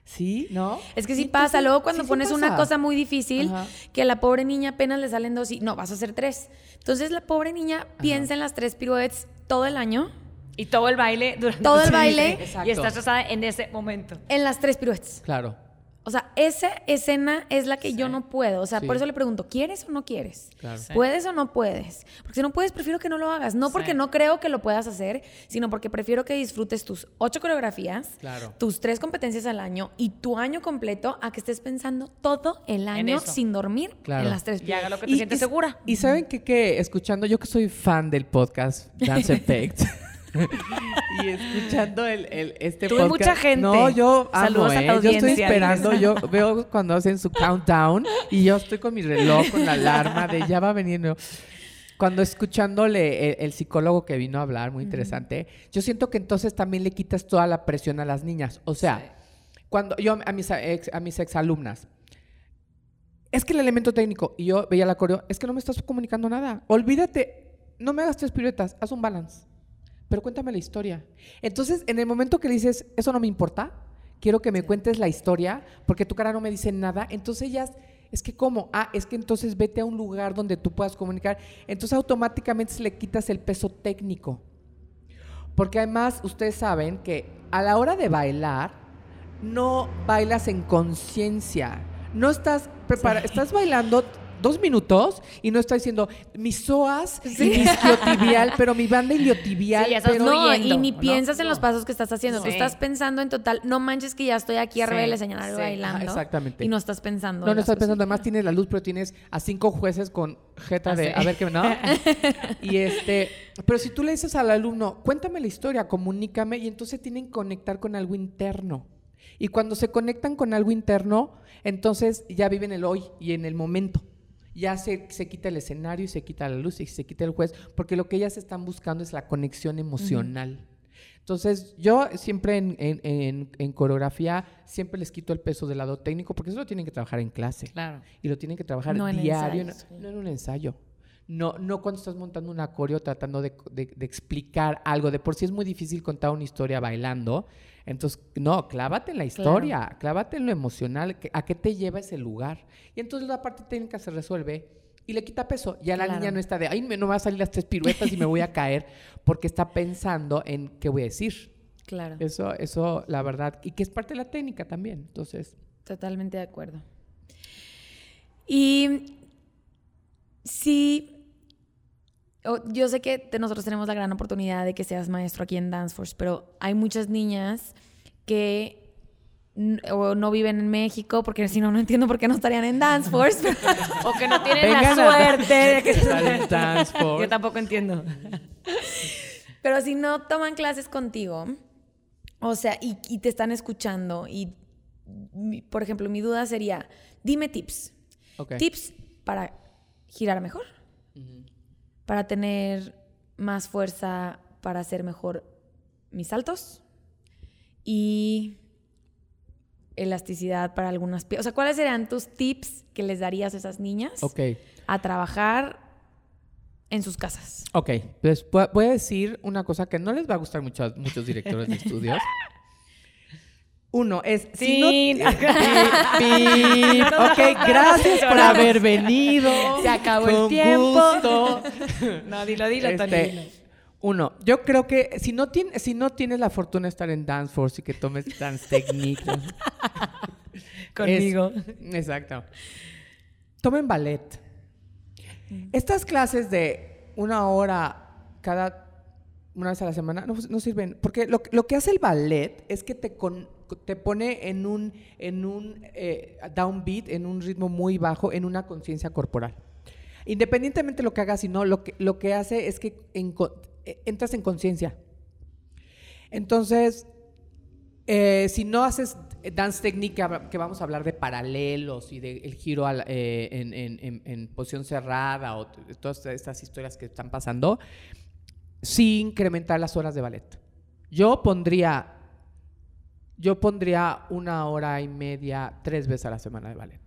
¿Sí? ¿No? Es que sí pasa, luego cuando sí, sí pones una cosa muy difícil, Ajá. que a la pobre niña apenas le salen dos y no, vas a hacer tres. Entonces la pobre niña piensa en las tres piruetas todo el año, Y todo el baile durante Todo el baile. Exacto. Y estás en ese momento. en las tres piruetas. Claro. O sea, esa escena es la que yo no puedo. O sea, Sí. por eso le pregunto, ¿quieres o no quieres? Claro. Sí. ¿Puedes o no puedes? Porque si no puedes, prefiero que no lo hagas. No porque Sí. no creo que lo puedas hacer, sino porque prefiero que disfrutes tus ocho coreografías, Claro. tus tres competencias al año y tu año completo a que estés pensando todo el año sin dormir Claro. en las tres Y haga lo que te Y- sientes y- segura. Y saben que, que escuchando, yo que soy fan del podcast Dance Effect. y escuchando el, el- este y podcast. mucha gente. No, yo amo, Saludos a ¿eh? tu Yo estoy esperando, yo veo cuando hacen su countdown y yo estoy con mi reloj, con la alarma de ya va a venir. ¿no? Cuando escuchándole el, el psicólogo que vino a hablar, muy interesante, yo siento que entonces también le quitas toda la presión a las niñas. O sea, cuando yo a mis, ex, a mis exalumnas, es que el elemento técnico, y yo veía la coreo, es que no me estás comunicando nada. Olvídate, no me hagas tres piruetas, haz un balance. Pero cuéntame la historia. Entonces, en el momento que le dices, eso no me importa, quiero que me cuentes la historia, porque tu cara no me dice nada, entonces ellas, es que cómo, ah, es que entonces vete a un lugar donde tú puedas comunicar. Entonces automáticamente se le quitas el peso técnico. Porque además ustedes saben que a la hora de bailar, no bailas en conciencia. No estás preparada, estás bailando dos minutos y no estás diciendo mis psoas y mi isquiotibial, pero mi banda iliotibial. Sí, ya estás pero- No, y ni ¿no? piensas en No. los pasos que estás haciendo. Tú Sí. estás pensando en total, no manches que ya estoy aquí arriba Sí, del escenario sí. bailando. Ajá, exactamente. Y no estás pensando. No, no estás pensando, además tienes la luz, pero tienes a cinco jueces con jeta Ah, de, sí. a ver qué, ¿no? y este, pero si tú le dices al alumno, cuéntame la historia, comunícame, y entonces tienen que conectar con algo interno. Y cuando se conectan con algo interno, entonces ya viven el hoy y en el momento. Ya se, se quita el escenario y se quita la luz y se quita el juez, porque lo que ellas están buscando es la conexión emocional. Entonces, yo siempre en, en- en- en coreografía, siempre les quito el peso del lado técnico, porque eso lo tienen que trabajar en clase. Claro. Y lo tienen que trabajar No en diario, ensayos, no, sí. no en un ensayo. No, no cuando estás montando un coreo tratando de, de- de explicar algo. De por sí es muy difícil contar una historia bailando. Entonces, no, clávate en la historia, clávate en lo emocional, que- a qué te lleva ese lugar. Y entonces la parte técnica se resuelve y le quita peso. Ya la Claro. niña no está de, ay, me, no me va a salir las tres piruetas y me voy a caer, porque está pensando en qué voy a decir. Claro. Eso, eso, la verdad, y que es parte de la técnica también. Entonces, Totalmente de acuerdo. Y sí, o- yo sé que te- nosotros tenemos la gran oportunidad de que seas maestro aquí en Dance Force, pero hay muchas niñas que o no viven en México, porque si no, no entiendo por qué no estarían en Dance Force. O que no tienen la Vengan a- suerte de que Estar en Dance Force. Yo tampoco entiendo. Pero si no toman clases contigo, o sea, y, y te están escuchando, y por ejemplo, mi duda sería, dime tips. ok. Tips para girar mejor, para tener más fuerza, para hacer mejor mis saltos y elasticidad para algunas piezas. O sea, ¿cuáles serían tus tips que les darías a esas niñas a trabajar en sus casas? Ok, pues pu- voy a decir una cosa que no les va a gustar mucho a muchos directores de estudios. Uno es... si no- ok, gracias por haber venido. Se acabó el tiempo. gusto. No, dilo, dilo, Este, Tony, dilo. Uno, yo creo que si no, tienes, si no tienes la fortuna de estar en Dance Force y que tomes Dance Technique... Conmigo. Es- exacto. Tomen ballet. Estas clases de una hora cada una vez a la semana no, no sirven. Porque lo, lo que hace el ballet es que te, con- te pone en un, en un eh, downbeat, en un ritmo muy bajo, en una conciencia corporal. Independientemente de lo que hagas, sino lo que, lo que hace es que en eh, entras en conciencia. Entonces, eh, si no haces dance technique, que vamos a hablar de paralelos y del giro al- eh, en, en- en- posición cerrada o todas estas historias que están pasando, sí incrementar las horas de ballet. Yo pondría, yo pondría una hora y media, tres veces a la semana de ballet.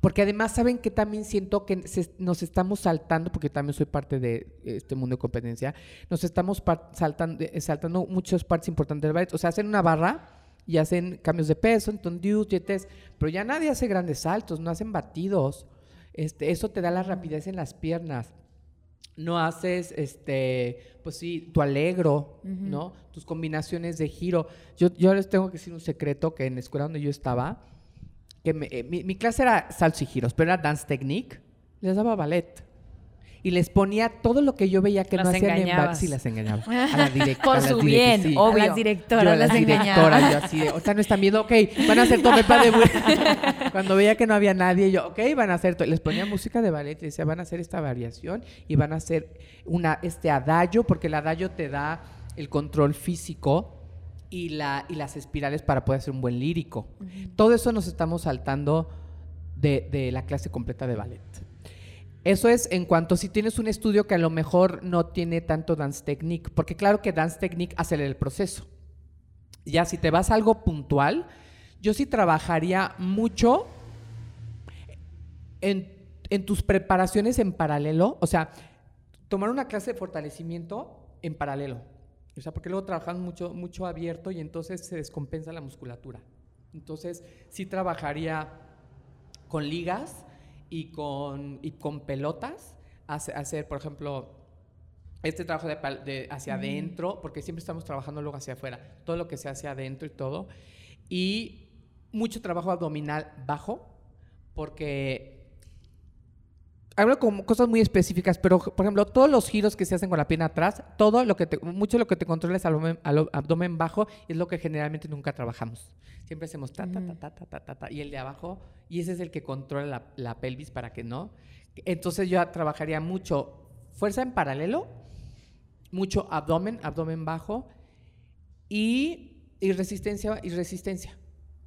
Porque además, ¿saben que también siento que nos estamos saltando, porque también soy parte de este mundo de competencia, nos estamos par- saltando, eh, saltando muchas partes importantes del ballet. O sea, hacen una barra y hacen cambios de peso, entonces, jetes, pero ya nadie hace grandes saltos, no hacen batidos. Este, eso te da la rapidez en las piernas. No haces, este, pues sí, tu alegro, ¿no? Tus combinaciones de giro. Yo, yo les tengo que decir un secreto que en la escuela donde yo estaba, que me- eh, mi, mi clase era saltos y giros, pero era dance technique, les daba ballet. Y les ponía todo lo que yo veía que Las no hacían en engañabas. Sí, las engañaba. A la direc- Con a las su bien, sí. obvio. A las directoras Yo a las las directoras, yo así de, o sea, no están viendo, ok, van a hacer todo el plan de Cuando veía que no había nadie, yo, ok, van a hacer, to-". les ponía música de ballet, y decía, van a hacer esta variación y van a hacer una, este adagio, porque el adagio te da el control físico y, la, y las espirales para poder hacer un buen lírico. Todo eso nos estamos saltando de, de la clase completa de ballet. Eso es en cuanto si tienes un estudio que a lo mejor no tiene tanto dance technique, porque claro que dance technique acelera el proceso. Ya si te vas a algo puntual, yo sí trabajaría mucho en, en tus preparaciones en paralelo, o sea, tomar una clase de fortalecimiento en paralelo. O sea, porque luego trabajan mucho, mucho abierto y entonces se descompensa la musculatura. Entonces, sí trabajaría con ligas y con, y con pelotas, hace- hacer, por ejemplo, este trabajo de, de hacia adentro, porque siempre estamos trabajando luego hacia afuera, todo lo que se hace adentro y todo. Y mucho trabajo abdominal bajo, porque hablo con cosas muy específicas, pero por ejemplo, todos los giros que se hacen con la pierna atrás, todo lo que te, mucho lo que te controla es abdomen, abdomen bajo, es lo que generalmente nunca trabajamos. Siempre hacemos ta, ta, ta, mm. ta, ta, ta, ta, ta y el de abajo, y ese es el que controla la, pelvis para que no. Entonces yo trabajaría mucho fuerza en paralelo, mucho abdomen, abdomen bajo y, resistencia y resistencia.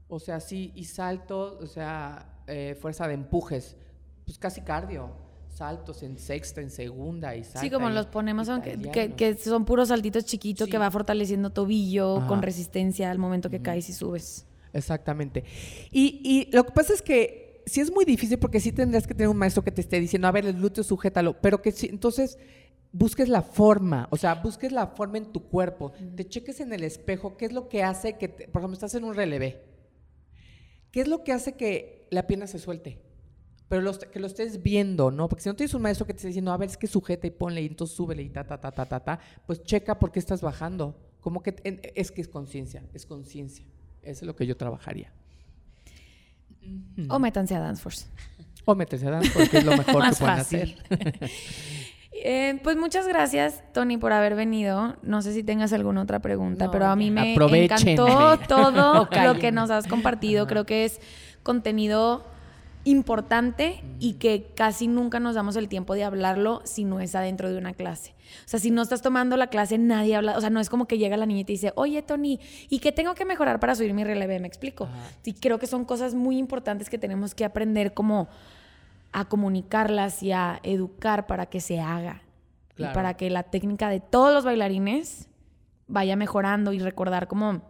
O sea, sí, y salto, o sea, eh, fuerza de empujes, pues casi cardio. Saltos en sexta, en segunda y salta Sí, como los ponemos, son que, son puros saltitos chiquitos Sí. que va fortaleciendo tobillo Ajá. con resistencia al momento que caes y subes. Exactamente. Y, y lo que pasa es que sí es muy difícil porque sí tendrías que tener un maestro que te esté diciendo, a ver, el glúteo sujétalo, pero que sí, entonces busques la forma, o sea, busques la forma en tu cuerpo, te cheques en el espejo, qué es lo que hace que, te- por ejemplo, estás en un relevé, ¿qué es lo que hace que la pierna se suelte? Pero los- que lo estés viendo, ¿no? Porque si no tienes un maestro que te esté diciendo, a ver, es que sujeta y ponle y entonces súbele y ta, ta, ta, ta, ta, ta, pues checa por qué estás bajando. Como que en- es que es conciencia, es conciencia. Eso es lo que yo trabajaría. O métanse a Dance Force. O meterse a danza porque es lo mejor que pueden fácil. hacer. Eh, pues muchas gracias, Tony, por haber venido. No sé si tengas alguna otra pregunta, No, pero a mí me encantó todo lo que nos has compartido. Creo que es contenido importante y que casi nunca nos damos el tiempo de hablarlo si no es adentro de una clase. O sea, si no estás tomando la clase, nadie habla. O sea, no es como que llega la niña y te dice, oye, Tony, ¿y qué tengo que mejorar para subir mi relevé? ¿Me explico? Ajá. Y creo que son cosas muy importantes que tenemos que aprender como a comunicarlas y a educar para que se haga. Claro. Y para que la técnica de todos los bailarines vaya mejorando y recordar como,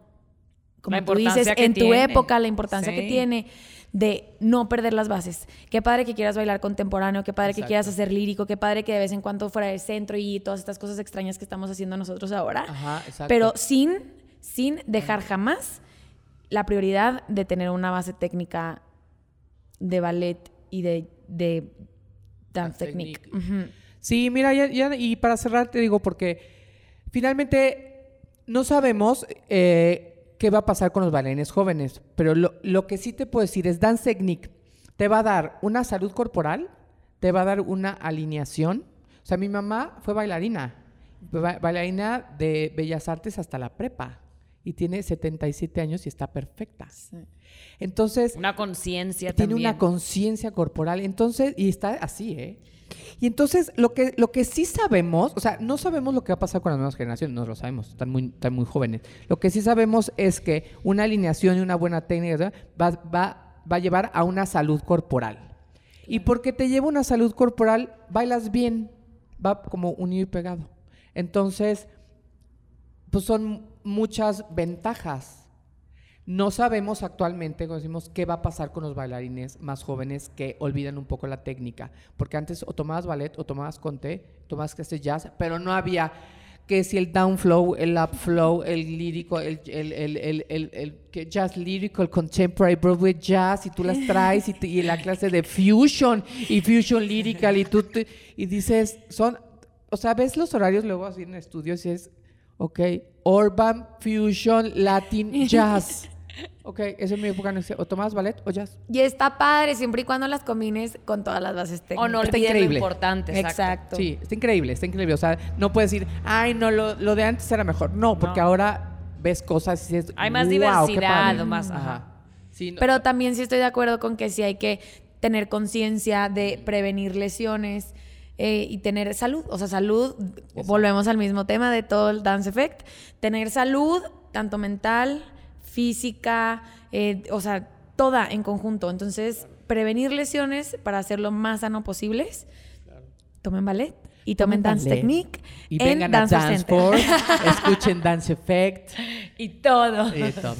como tú dices, en tu tiene. época, la importancia que tiene de no perder las bases. Qué padre que quieras bailar contemporáneo, qué padre que quieras hacer lírico, qué padre que de vez en cuando fuera del centro y todas estas cosas extrañas que estamos haciendo nosotros ahora. Ajá. Pero sin, sin dejar jamás la prioridad de tener una base técnica de ballet y de, de dance technique. Sí, mira, ya, ya- y para cerrar te digo, porque finalmente no sabemos eh, qué va a pasar con los bailarines jóvenes, pero lo, lo que sí te puedo decir es Dance Technique te va a dar una salud corporal, te va a dar una alineación. O sea, mi mamá fue bailarina, ba- bailarina de Bellas Artes hasta la prepa, y tiene 77 años y está perfecta. Entonces, Una conciencia tiene también. una conciencia corporal. Entonces, y está así, ¿eh? Y entonces, lo que, lo que sí sabemos, o sea, no sabemos lo que va a pasar con las nuevas generaciones, no lo sabemos, están muy, están muy jóvenes. Lo que sí sabemos es que una alineación y una buena técnica va, va, va a llevar a una salud corporal. Y porque te lleva una salud corporal, bailas bien, va como unido y pegado. Entonces, pues son muchas ventajas. No sabemos actualmente, como decimos, qué va a pasar con los bailarines más jóvenes que olvidan un poco la técnica. Porque antes o tomabas ballet o tomabas conte, tomabas clases jazz, pero no había que si el down flow, el up flow, el lírico, el, el, el, el, jazz lírico, el contemporary Broadway jazz, y tú las traes, y, te- y la clase de fusion, y fusion lyrical, y tú te- y dices, son, o sea, ves los horarios luego así en estudios y es, ok, urban, fusion, latin, jazz. Ok, esa es mi época, no sé, o tomabas ballet o jazz. Y está padre siempre y cuando las combines con todas las bases técnicas. O no Está olviden lo increíble. importante. Exacto. Exacto. Sí, está increíble, está increíble. O sea, no puedes decir, ay, no, lo, lo de antes era mejor. No, porque No. ahora ves cosas y dices, Hay más "Guau, qué diversidad, padre". o más- Ajá. Sí, no- Pero también sí estoy de acuerdo con que sí hay que tener conciencia de prevenir lesiones eh, y tener salud. O sea, salud, volvemos al mismo tema de todo el Dance Effect. Tener salud, tanto mental, física, eh, o sea, toda en conjunto. Entonces, prevenir lesiones para hacer lo más sano posibles. Tomen ballet y tomen, Tomen Dance ballet. Technique y en vengan a Dance. Force, escuchen Dance Effect Y todo. y todo.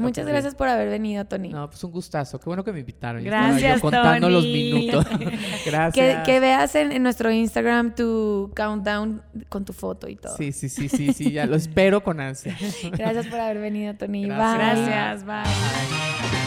Muchas gracias por haber venido, Tony. No, pues un gustazo. Qué bueno que me invitaron. Gracias, yo contando los Tony. minutos. Gracias. Que, que veas en, en nuestro Instagram tu countdown con tu foto y todo. Sí, sí, sí, sí, sí, ya lo espero con ansia. Gracias por haber venido, Tony. Gracias. Bye. Gracias. Bye. Bye.